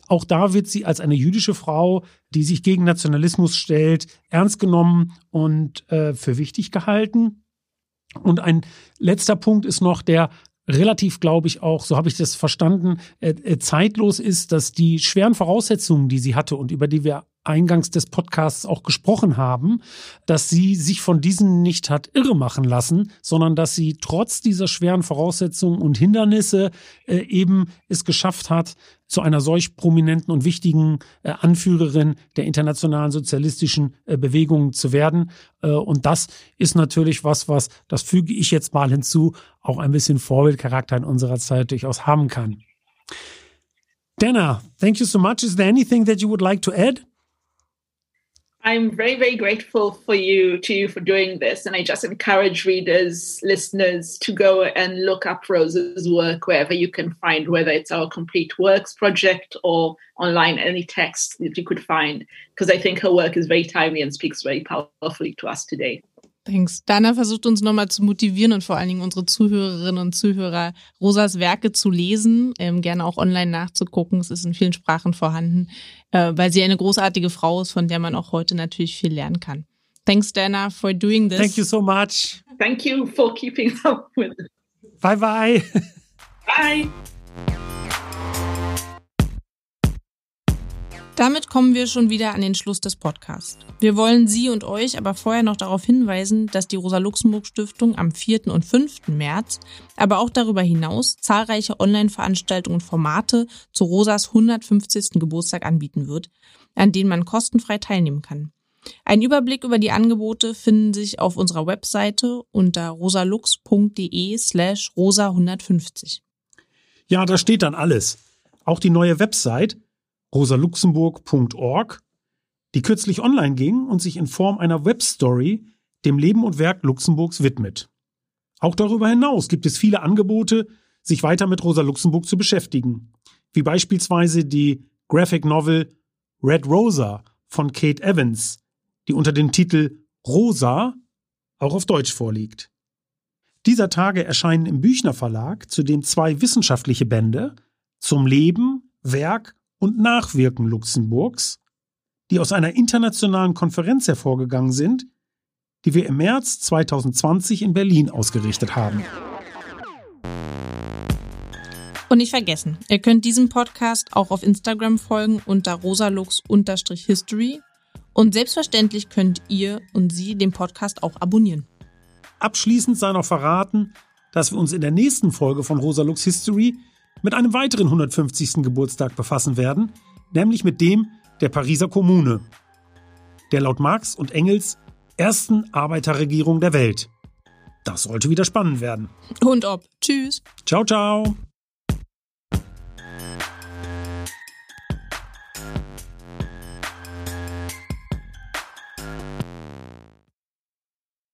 Auch da wird sie als eine jüdische Frau, die sich gegen Nationalismus stellt, ernst genommen und äh, für wichtig gehalten. Und ein letzter Punkt ist noch der relativ, glaube ich, auch, so habe ich das verstanden, äh, äh, zeitlos ist, dass die schweren Voraussetzungen, die sie hatte und über die wir eingangs des Podcasts auch gesprochen haben, dass sie sich von diesen nicht hat irre machen lassen, sondern dass sie trotz dieser schweren Voraussetzungen und Hindernisse äh, eben es geschafft hat, zu einer solch prominenten und wichtigen äh, Anführerin der internationalen sozialistischen äh, Bewegung zu werden. Äh, und das ist natürlich was, was, das füge ich jetzt mal hinzu, auch ein bisschen Vorbildcharakter in unserer Zeit durchaus haben kann. Dana, thank you so much. Is there anything that you would like to add? I'm very, very grateful for you to you for doing this. And I just encourage readers, listeners to go and look up Rose's work wherever you can find, whether it's our complete works project or online, any text that you could find, because I think her work is very timely and speaks very powerfully to us today. Thanks. Dana versucht uns nochmal zu motivieren und vor allen Dingen unsere Zuhörerinnen und Zuhörer, Rosas Werke zu lesen, ähm, gerne auch online nachzugucken. Es ist in vielen Sprachen vorhanden, äh, weil sie eine großartige Frau ist, von der man auch heute natürlich viel lernen kann. Thanks, Dana, for doing this. Thank you so much. Thank you for keeping up with it. Bye bye. Bye. Damit kommen wir schon wieder an den Schluss des Podcasts. Wir wollen Sie und euch aber vorher noch darauf hinweisen, dass die Rosa-Luxemburg-Stiftung am 4. und 5. März, aber auch darüber hinaus zahlreiche Online-Veranstaltungen und Formate zu Rosas 150. Geburtstag anbieten wird, an denen man kostenfrei teilnehmen kann. Ein Überblick über die Angebote finden sich auf unserer Webseite unter rosalux.de slash rosa150. Ja, da steht dann alles. Auch die neue Website rosaluxemburg.org, die kürzlich online ging und sich in Form einer Webstory dem Leben und Werk Luxemburgs widmet. Auch darüber hinaus gibt es viele Angebote, sich weiter mit Rosa Luxemburg zu beschäftigen, wie beispielsweise die Graphic Novel Red Rosa von Kate Evans, die unter dem Titel Rosa auch auf Deutsch vorliegt. Dieser Tage erscheinen im Büchner Verlag zudem zwei wissenschaftliche Bände zum Leben, Werk und Nachwirken Luxemburgs, die aus einer internationalen Konferenz hervorgegangen sind, die wir im März 2020 in Berlin ausgerichtet haben. Und nicht vergessen, ihr könnt diesem Podcast auch auf Instagram folgen unter rosalux-history und selbstverständlich könnt ihr und Sie den Podcast auch abonnieren. Abschließend sei noch verraten, dass wir uns in der nächsten Folge von Rosalux History mit einem weiteren 150. Geburtstag befassen werden, nämlich mit dem der Pariser Kommune, der laut Marx und Engels ersten Arbeiterregierung der Welt. Das sollte wieder spannend werden. Und ob. Tschüss. Ciao, ciao.